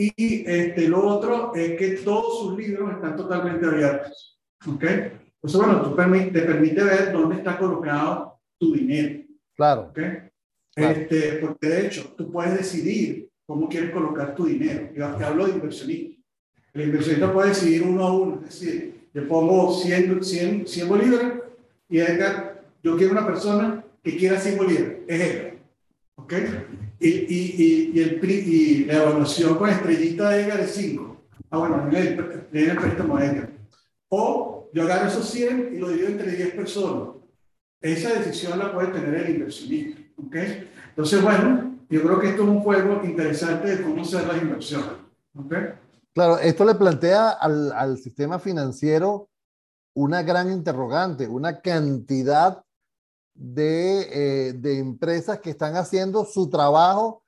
S1: Y este, lo otro es que todos sus libros están totalmente abiertos. ¿Ok? Entonces, bueno, tú te permite ver dónde está colocado tu dinero.
S2: Claro.
S1: ¿Ok? Este, porque de hecho, tú puedes decidir cómo quieres colocar tu dinero. Yo te hablo de inversionista. El inversionista puede decidir uno a uno. Es decir, yo pongo 100, 100, 100 bolívares y Edgar, yo quiero una persona que quiera 100 bolívares. Es Edgar. ¿Ok? ¿Ok? Y, y, y, el, y la evaluación con estrellita de Edgar es 5. Ah, bueno, le el, el préstamo a Edgar. O yo agarro esos 100 y lo divido entre 10 personas. Esa decisión la puede tener el inversionista, ¿ok? Entonces, bueno, yo creo que esto es un juego interesante de cómo hacer las inversiones, ¿ok?
S2: Claro, esto le plantea al, al sistema financiero una gran interrogante, una cantidad de, eh, de empresas que están haciendo su trabajo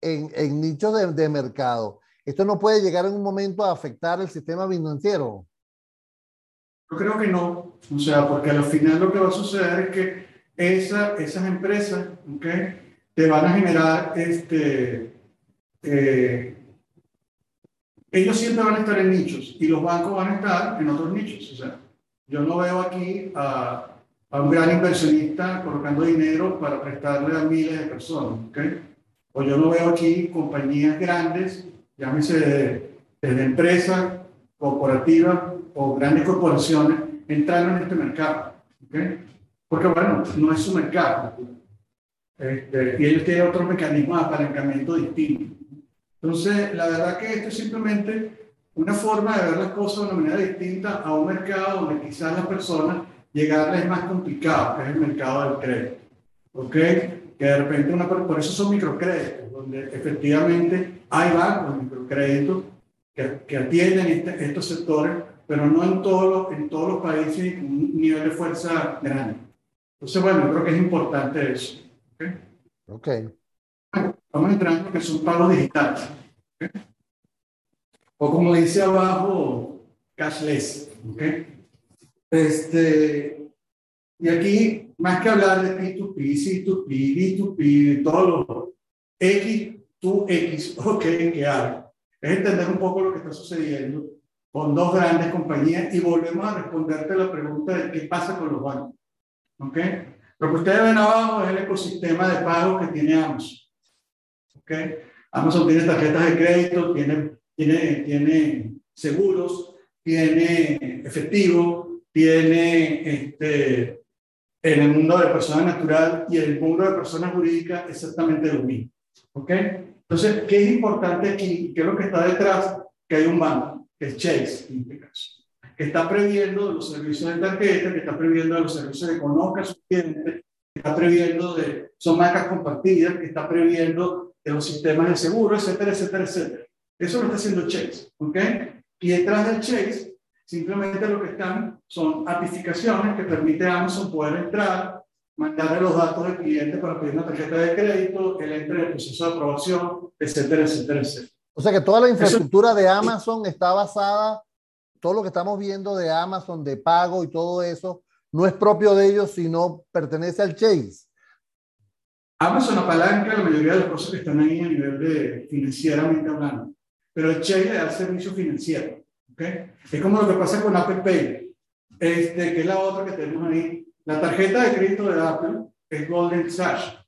S2: en, en nichos de, de, mercado. ¿Esto no puede llegar en un momento a afectar el sistema financiero?
S1: Yo creo que no, o sea, porque al final lo que va a suceder es que esa, esas empresas ¿okay? te van a generar, este, eh, ellos siempre van a estar en nichos y los bancos van a estar en otros nichos. O sea, yo no veo aquí a, a un gran inversionista colocando dinero para prestarle a miles de personas. ¿okay? O yo no veo aquí compañías grandes, llámese desde empresas, corporativas o grandes corporaciones, entrando en este mercado. ¿okay? Porque, bueno, no es su mercado. Este, y ellos tienen otros mecanismos de apalancamiento distintos. Entonces, la verdad que esto es simplemente una forma de ver las cosas de una manera distinta a un mercado donde quizás las personas llegarle es más complicado, que es el mercado del crédito. ¿Ok? Que de repente una, por eso son microcréditos, donde efectivamente hay bancos de microcréditos que, que atienden este, estos sectores, pero no en, todo, en todos los países con un nivel de fuerza grande. Entonces, bueno, creo que es importante eso. ¿Ok?
S2: Ok.
S1: Vamos entrando que son pagos digitales. ¿okay? O como dice abajo, cashless. ¿okay? Este, y aquí, más que hablar de P2P, C2P, D2P, todo lo X, tú X, ok, que hay, es entender un poco lo que está sucediendo con dos grandes compañías y volvemos a responderte la pregunta de qué pasa con los bancos. ¿Ok? Lo que ustedes ven abajo es el ecosistema de pago que tiene Amazon. ¿Ok? Amazon tiene tarjetas de crédito, tiene, tiene, tiene seguros, tiene efectivo, tiene este, en el mundo de persona natural y en el mundo de persona jurídica exactamente lo mismo. ¿Ok? Entonces, ¿qué es importante aquí? ¿Qué es lo que está detrás? Que hay un banco, que es Chase, en este caso, que está previendo los servicios de tarjeta, que está previendo los servicios de conozca a sus clientes, que está previendo de, son marcas compartidas, que está previendo de los sistemas de seguro, etcétera, etcétera, etcétera. Eso lo está haciendo Chase, ¿ok? Y detrás del Chase Simplemente lo que están son apificaciones que permite a Amazon poder entrar, mandarle los datos del cliente para pedir una tarjeta de crédito, que le entre en el proceso de aprobación, etcétera, etcétera, etcétera.
S2: O sea que toda la infraestructura de Amazon está basada, todo lo que estamos viendo de Amazon, de pago y todo eso, no es propio de ellos, sino pertenece al Chase.
S1: Amazon apalanca la mayoría de los procesos que están ahí a nivel de financieramente hablando, pero el Chase le da servicio financiero. ¿Okay? Es como lo que pasa con Apple Pay, este, que es la otra que tenemos ahí. La tarjeta de crédito de Apple es Golden Sachs,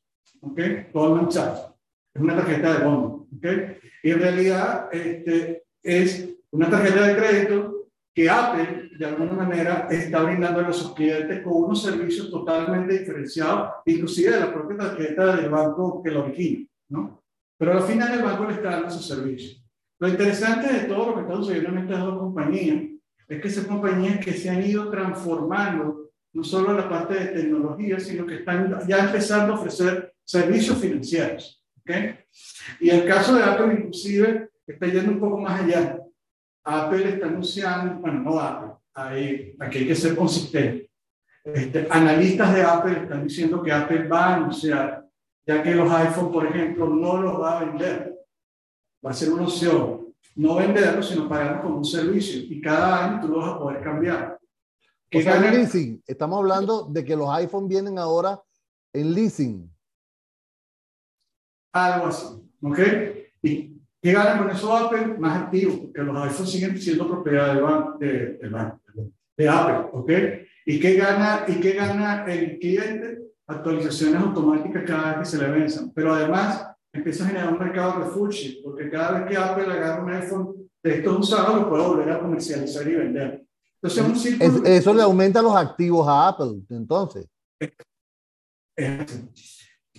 S1: ¿okay? Golden Sachs. Es una tarjeta de bono, ¿okay? Y en realidad este, es una tarjeta de crédito que Apple, de alguna manera, está brindando a sus clientes con unos servicios totalmente diferenciados, inclusive de la propia tarjeta del banco que lo origina, ¿no? Pero al final el banco le está dando sus servicios. Lo interesante de todo lo que está sucediendo en estas dos compañías es que esas compañías que se han ido transformando, no solo en la parte de tecnología, sino que están ya empezando a ofrecer servicios financieros. ¿okay? Y el caso de Apple, inclusive, está yendo un poco más allá. Apple está anunciando, bueno, no Apple, aquí hay que ser consistente. Este, analistas de Apple están diciendo que Apple va a anunciar, ya que los iPhone, por ejemplo, no los va a vender va a ser una opción. No venderlo, sino pagarlo como un servicio. Y cada año tú lo vas a poder cambiar.
S2: O sea, en leasing. Estamos hablando de que los iPhone vienen ahora en leasing.
S1: Algo así. ¿Ok? ¿Y qué ganan con eso Apple? Más activos, porque los iPhones siguen siendo propiedad de, de, de, de Apple. ¿Ok? ¿Y qué, gana, ¿Y qué gana el cliente? Actualizaciones automáticas cada vez que se le venzan. Pero además, empieza a generar un mercado de refugio, porque cada vez que Apple agarra un iPhone de estos usados, lo puede volver a comercializar y vender. Entonces, un círculo...
S2: Eso le aumenta los activos a Apple, entonces.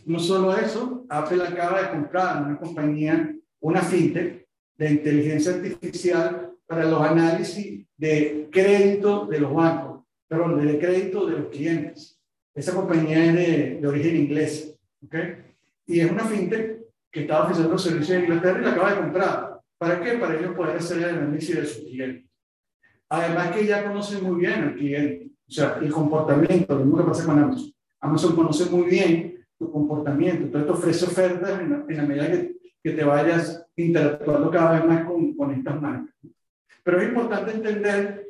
S1: no solo eso, Apple acaba de comprar una compañía, una fintech de inteligencia artificial para los análisis de crédito de los bancos, perdón, de crédito de los clientes. Esa compañía es de, de origen inglés, ¿ok? Y es una fintech que estaba ofreciendo servicios de Inglaterra y la acaba de comprar. ¿Para qué? Para ellos poder hacer el análisis de su cliente. Además que ya conocen muy bien al cliente, o sea, el comportamiento, lo mismo que pasa con Amazon. Amazon conoce muy bien tu comportamiento, entonces te ofrece ofertas en la, medida que, que, te vayas interactuando cada vez más con, con estas marcas. Pero es importante entender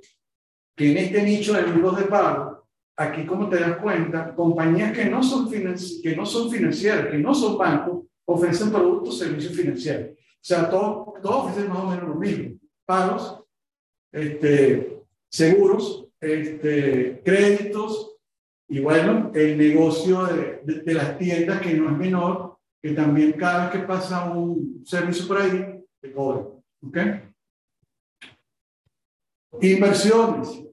S1: que en este nicho de mundos de pago, aquí como te das cuenta, compañías que no son, que no son financieras, que no son bancos, ofrecen productos, servicios financieros. O sea, todos todo ofrecen más o menos lo mismo. Pagos, este, seguros, este, créditos y bueno, el negocio de, de, las tiendas que no es menor, que también cada vez que pasa un servicio por ahí, te cobra. ¿Ok? Inversiones.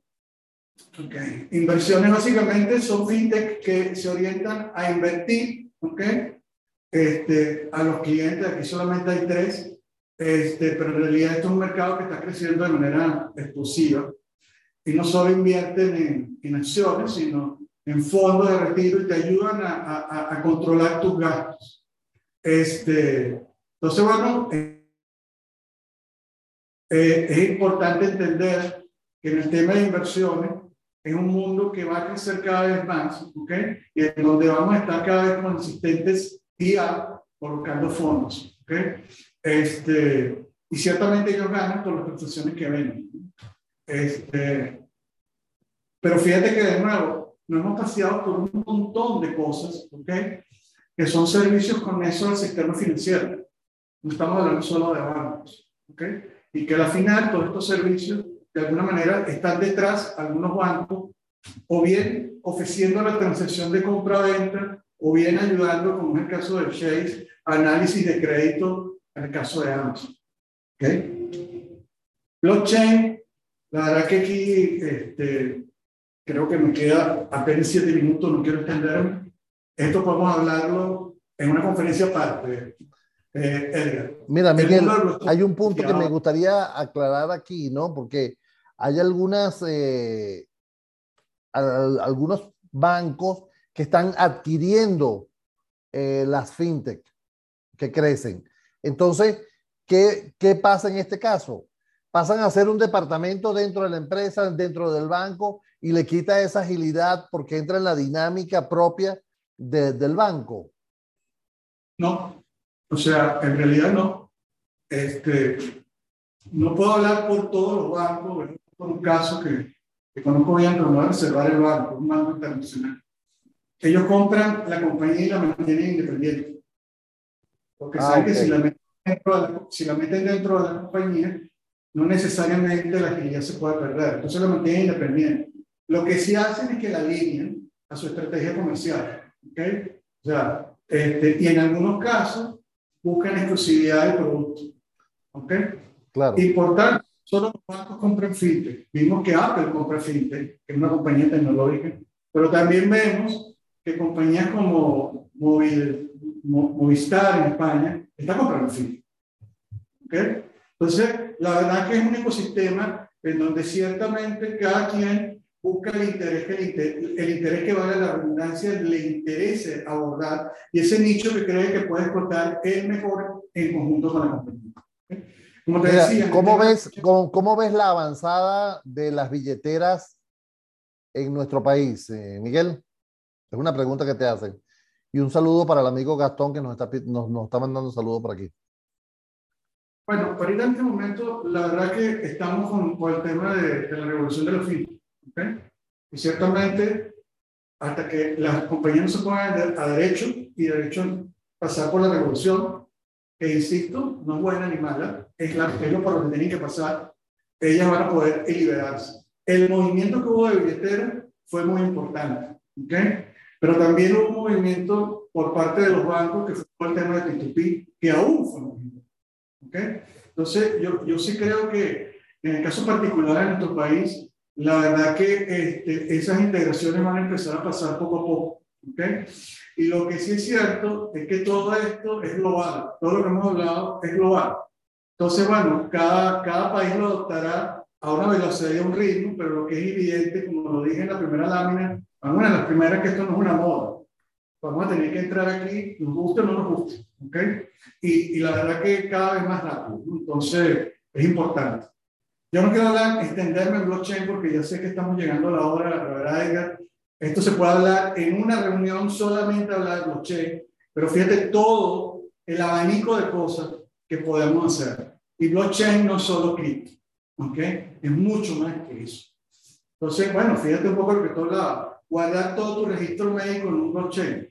S1: Okay. Inversiones básicamente son fintech que se orientan a invertir, ¿ok? Este, a los clientes, aquí solamente hay tres, este, pero en realidad esto es un mercado que está creciendo de manera explosiva y no solo invierten en, en acciones, sino en fondos de retiro y te ayudan a, a, a controlar tus gastos. Este, entonces, bueno, eh, eh, es importante entender que en el tema de inversiones es un mundo que va a crecer cada vez más, ¿ok? Y en donde vamos a estar cada vez más insistentes día colocando fondos, ¿ok? Este, y ciertamente ellos ganan por las prestaciones que venden. Este, pero fíjate que de nuevo, nos hemos paseado por un montón de cosas, ¿ok? Que son servicios con eso del sistema financiero. No estamos hablando solo de bancos, ¿ok? Y que al final todos estos servicios, de alguna manera, están detrás algunos bancos, o bien ofreciendo la transacción de compra-venta, o bien ayudando, como es el caso de Chase, análisis de crédito en el caso de Amazon. ¿Okay? Blockchain, la verdad que aquí este, creo que me queda apenas siete minutos, no quiero extenderme. Esto podemos hablarlo en una conferencia aparte. Eh, Edgar.
S2: Mira, Miguel, hay un punto que me gustaría aclarar aquí, ¿no? Porque hay algunas, eh, algunos bancos que están adquiriendo eh, las fintech que crecen. Entonces, ¿qué, ¿qué pasa en este caso? Pasan a ser un departamento dentro de la empresa, dentro del banco, y le quita esa agilidad porque entra en la dinámica propia de, del banco.
S1: No, o sea, en realidad no. Este, no puedo hablar por todos los bancos, por un caso que, que conozco bien, pero no voy a reservar el banco, un banco internacional. Ellos compran la compañía y la mantienen independiente. Porque ah, saben que si la, meten dentro de la, si la meten dentro de la compañía, no necesariamente la agilidad se puede perder. Entonces la mantienen independiente. Lo que sí hacen es que la alinean a su estrategia comercial. ¿okay? O sea, este, y en algunos casos buscan exclusividad del producto. ¿ok? Claro. Importante, solo los bancos compran fintech. Vimos que Apple compra fintech, que es una compañía tecnológica, pero también vemos que compañías como Movistar en España está comprando fin. ¿Okay? Entonces, la verdad que es un ecosistema en donde ciertamente cada quien busca el interés que, el interés que vale la redundancia le interese abordar y ese nicho que cree que puede explotar es mejor en conjunto con la compañía.
S2: Como te decía, ¿cómo ves, cómo, ¿cómo, ves la avanzada de las billeteras en nuestro país, eh, Miguel? Es una pregunta que te hacen. Y un saludo para el amigo Gastón que nos está, nos, nos está mandando un saludo por aquí.
S1: Bueno, ahorita en este momento, la verdad que estamos con, con el tema de, de, la revolución de los FIT. ¿okay? Y ciertamente, hasta que las compañías no se pongan a derecho y derecho pasar por la revolución, que insisto, no es buena ni mala, es, la, es lo por lo que tienen que pasar, ellas van a poder liberarse. El movimiento que hubo de billetera fue muy importante. ¿okay? Pero también hubo un movimiento por parte de los bancos que fue el tema de P2P, que aún fue movimiento. ¿Okay? Entonces, yo, yo sí creo que en el caso particular de nuestro país, la verdad que este, esas integraciones van a empezar a pasar poco a poco. ¿okay? Y lo que sí es cierto es que todo esto es global, todo lo que hemos hablado es global. Entonces, bueno, cada, cada país lo adoptará a una velocidad y a un ritmo, pero lo que es evidente, como lo dije en la primera lámina, una de las primeras que esto no es una moda. Vamos a tener que entrar aquí, nos guste o no nos guste, ¿ok? Y, y la verdad que cada vez más rápido, entonces es importante. Yo no quiero hablar, extenderme en blockchain porque ya sé que estamos llegando a la hora, la verdad, Edgar, esto se puede hablar en una reunión solamente hablar de blockchain, pero fíjate todo el abanico de cosas que podemos hacer. Y blockchain no es solo cripto, ¿ok? Es mucho más que eso. Entonces, bueno, fíjate un poco lo que tú hablabas. Guardar todo tu registro médico en un blockchain,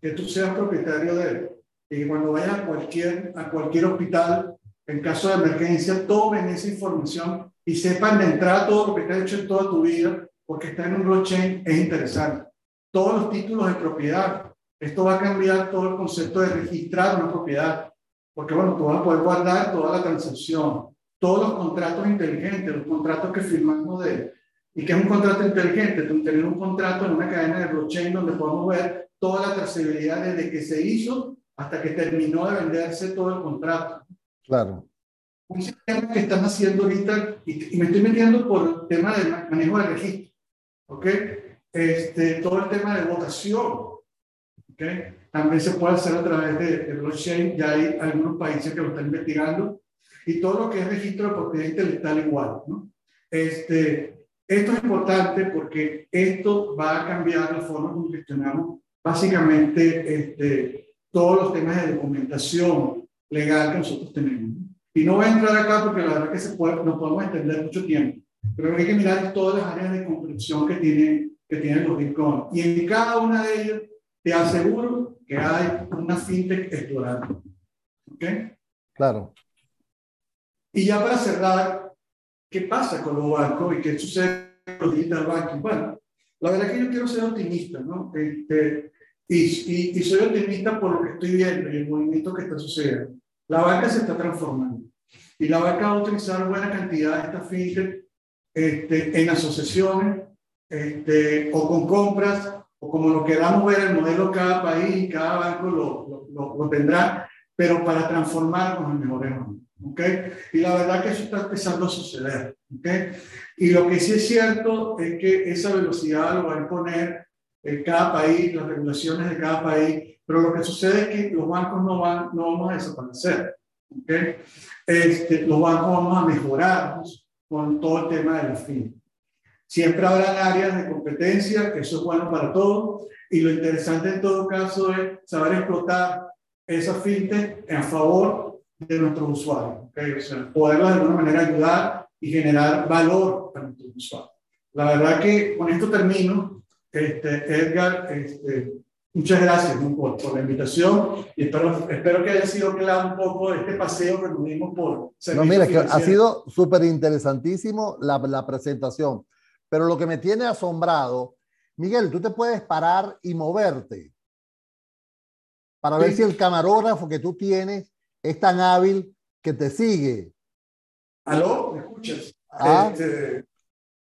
S1: que tú seas propietario de él. Y cuando vayas a cualquier, a cualquier hospital, en caso de emergencia, tomen esa información y sepan de entrada todo lo que te ha hecho en toda tu vida porque está en un blockchain es interesante. Todos los títulos de propiedad. Esto va a cambiar todo el concepto de registrar una propiedad, porque bueno, tú vas a poder guardar toda la transacción, todos los contratos inteligentes, los contratos que firmamos de ¿Y qué es un contrato inteligente? Tener un contrato en una cadena de blockchain donde podemos ver toda la trazabilidad desde que se hizo hasta que terminó de venderse todo el contrato.
S2: Claro.
S1: Un sistema que están haciendo ahorita, y, y me estoy metiendo por el tema del manejo de registro. ¿ok? Este, todo el tema de votación, ¿ok? También se puede hacer a través de, blockchain, ya hay algunos países que lo están investigando, y todo lo que es registro de propiedad intelectual igual, ¿no? Este, esto es importante porque esto va a cambiar la forma como gestionamos básicamente este, todos los temas de documentación legal que nosotros tenemos. Y no voy a entrar acá porque la verdad que se puede, no podemos extender mucho tiempo. Pero hay que mirar todas las áreas de construcción que tienen, que tienen los bitcoins. Y en cada una de ellas te aseguro que hay una fintech explorando. ¿Ok?
S2: Claro.
S1: Y ya para cerrar, ¿qué pasa con los bancos y qué sucede con los digital banking? Bueno, la verdad es que yo quiero ser optimista, ¿no? Este, y, y, y, soy optimista por lo que estoy viendo y el movimiento que está sucediendo. La banca se está transformando y la banca va a utilizar buena cantidad de estas fintech este, en asociaciones este, o con compras o como lo queramos ver el modelo cada país, cada banco lo, lo, lo, tendrá, pero para transformarnos en mejores ¿okay? Y la verdad que eso está empezando a suceder. ¿okay? Y lo que sí es cierto es que esa velocidad lo va a imponer en cada país, las regulaciones de cada país, pero lo que sucede es que los bancos no, van, no vamos a desaparecer. ¿okay? Este, los bancos vamos a mejorarnos con todo el tema de la fin. Siempre habrá áreas de competencia, eso es bueno para todos, y lo interesante en todo caso es saber explotar esa fintech a favor de nuestros usuarios, ¿okay? o sea, poderla de alguna manera ayudar y generar valor para nuestros usuarios. La verdad que con esto termino. Este, Edgar, este, Muchas gracias por, por, la invitación y espero, espero que haya sido claro un poco este paseo que tuvimos por...
S2: No, mira, que ha sido súper interesantísimo la, la, presentación, pero lo que me tiene asombrado, Miguel, tú te puedes parar y moverte para ver si el camarógrafo que tú tienes es tan hábil que te sigue.
S1: ¿Aló? ¿Me escuchas? ¿Ah? Este,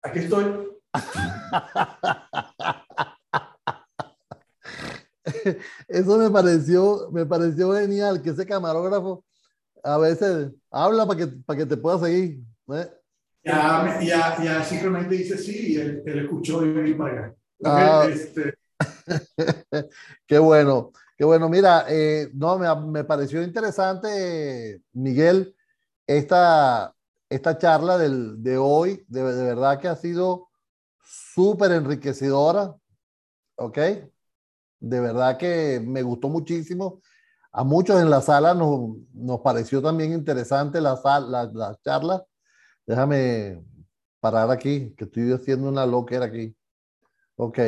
S1: aquí estoy.
S2: Eso me pareció, me pareció genial, que ese camarógrafo a veces habla para que, para que te pueda seguir. ¿eh?
S1: Ya, ya, ya simplemente dice sí y él, escuchó y vino para allá. Ah. Este...
S2: qué bueno, qué bueno. Mira, eh, no, me, me, pareció interesante, Miguel, esta, esta charla del, de hoy, de, de verdad que ha sido súper enriquecedora, ¿ok? De verdad que me gustó muchísimo. A muchos en la sala nos, nos pareció también interesante la, la, la charla. Déjame parar aquí, que estoy haciendo una loquera aquí. Ok.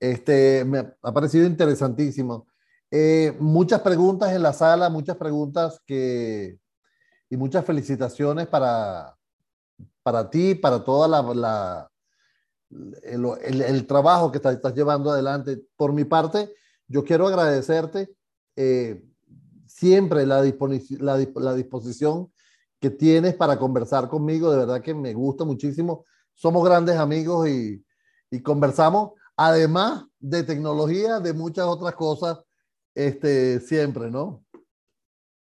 S2: Este, me ha parecido interesantísimo. Eh, muchas preguntas en la sala, muchas preguntas que, y muchas felicitaciones para, para ti, para toda la, la, el, el, trabajo que estás, estás, llevando adelante. Por mi parte, yo quiero agradecerte eh, siempre la, la, la, disposición que tienes para conversar conmigo. De verdad que me gusta muchísimo. Somos grandes amigos y, y conversamos además de tecnología, de muchas otras cosas, este, siempre, ¿no?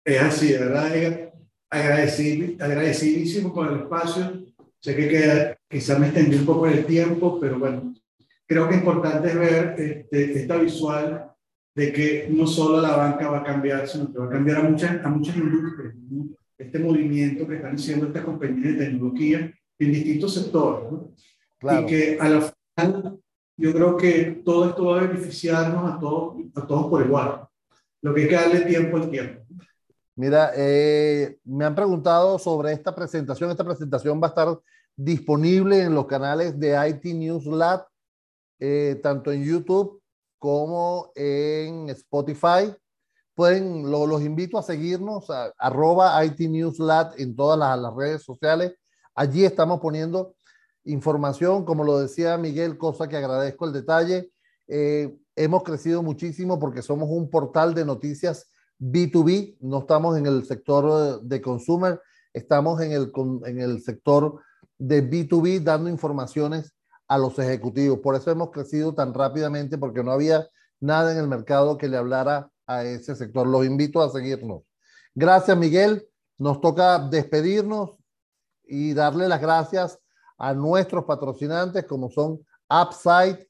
S1: Es así, verdad, agradecidísimo con el espacio. Sé que quizás me extendí un poco el tiempo, pero bueno, creo que es importante ver este, esta visual de que no solo la banca va a cambiar, sino que va a cambiar a muchas, a muchas industrias. Este movimiento que están haciendo estas compañías de tecnología en distintos sectores. Y que a la final yo creo que todo esto va a beneficiarnos a todos, a todos por igual. Lo que hay que darle tiempo al tiempo.
S2: Mira, eh, me han preguntado sobre esta presentación. Esta presentación va a estar disponible en los canales de IT News Lab, eh, tanto en YouTube como en Spotify. Pueden, los invito a seguirnos, a, arroba IT News Lab en todas las redes sociales. Allí estamos poniendo información, como lo decía Miguel, cosa que agradezco el detalle. Eh, hemos crecido muchísimo porque somos un portal de noticias B2B, no estamos en el sector de consumer, estamos en el, en el sector de B2B dando informaciones a los ejecutivos. Por eso hemos crecido tan rápidamente porque no había nada en el mercado que le hablara a ese sector. Los invito a seguirnos. Gracias, Miguel. Nos toca despedirnos y darle las gracias a nuestros patrocinantes como son Upside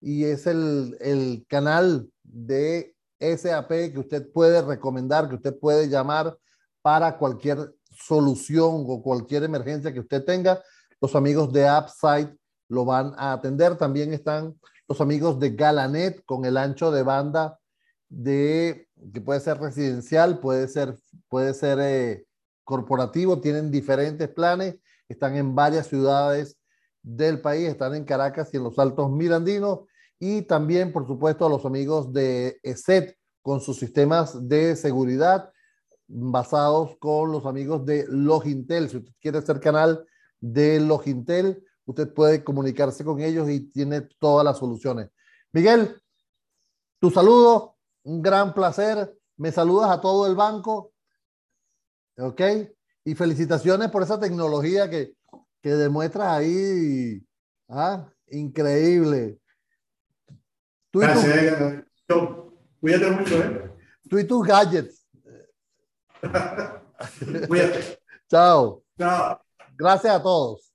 S2: y es el, el canal de SAP que usted puede recomendar, que usted puede llamar para cualquier solución o cualquier emergencia que usted tenga. Los amigos de Upside lo van a atender. También están los amigos de Galanet con el ancho de banda de que puede ser residencial, puede ser, puede ser eh, corporativo, tienen diferentes planes están en varias ciudades del país, están en Caracas y en los Altos Mirandinos, y también, por supuesto, a los amigos de ESET con sus sistemas de seguridad basados con los amigos de Logintel. Si usted quiere ser canal de Logintel, usted puede comunicarse con ellos y tiene todas las soluciones. Miguel, tu saludo, un gran placer. Me saludas a todo el banco. ¿Ok? Y felicitaciones por esa tecnología que, que demuestras ahí. ¿ah? Increíble.
S1: Tú Gracias. Tú, cuídate mucho, ¿eh?
S2: Tú y tus gadgets.
S1: cuídate.
S2: Chao.
S1: Chao.
S2: Gracias a todos.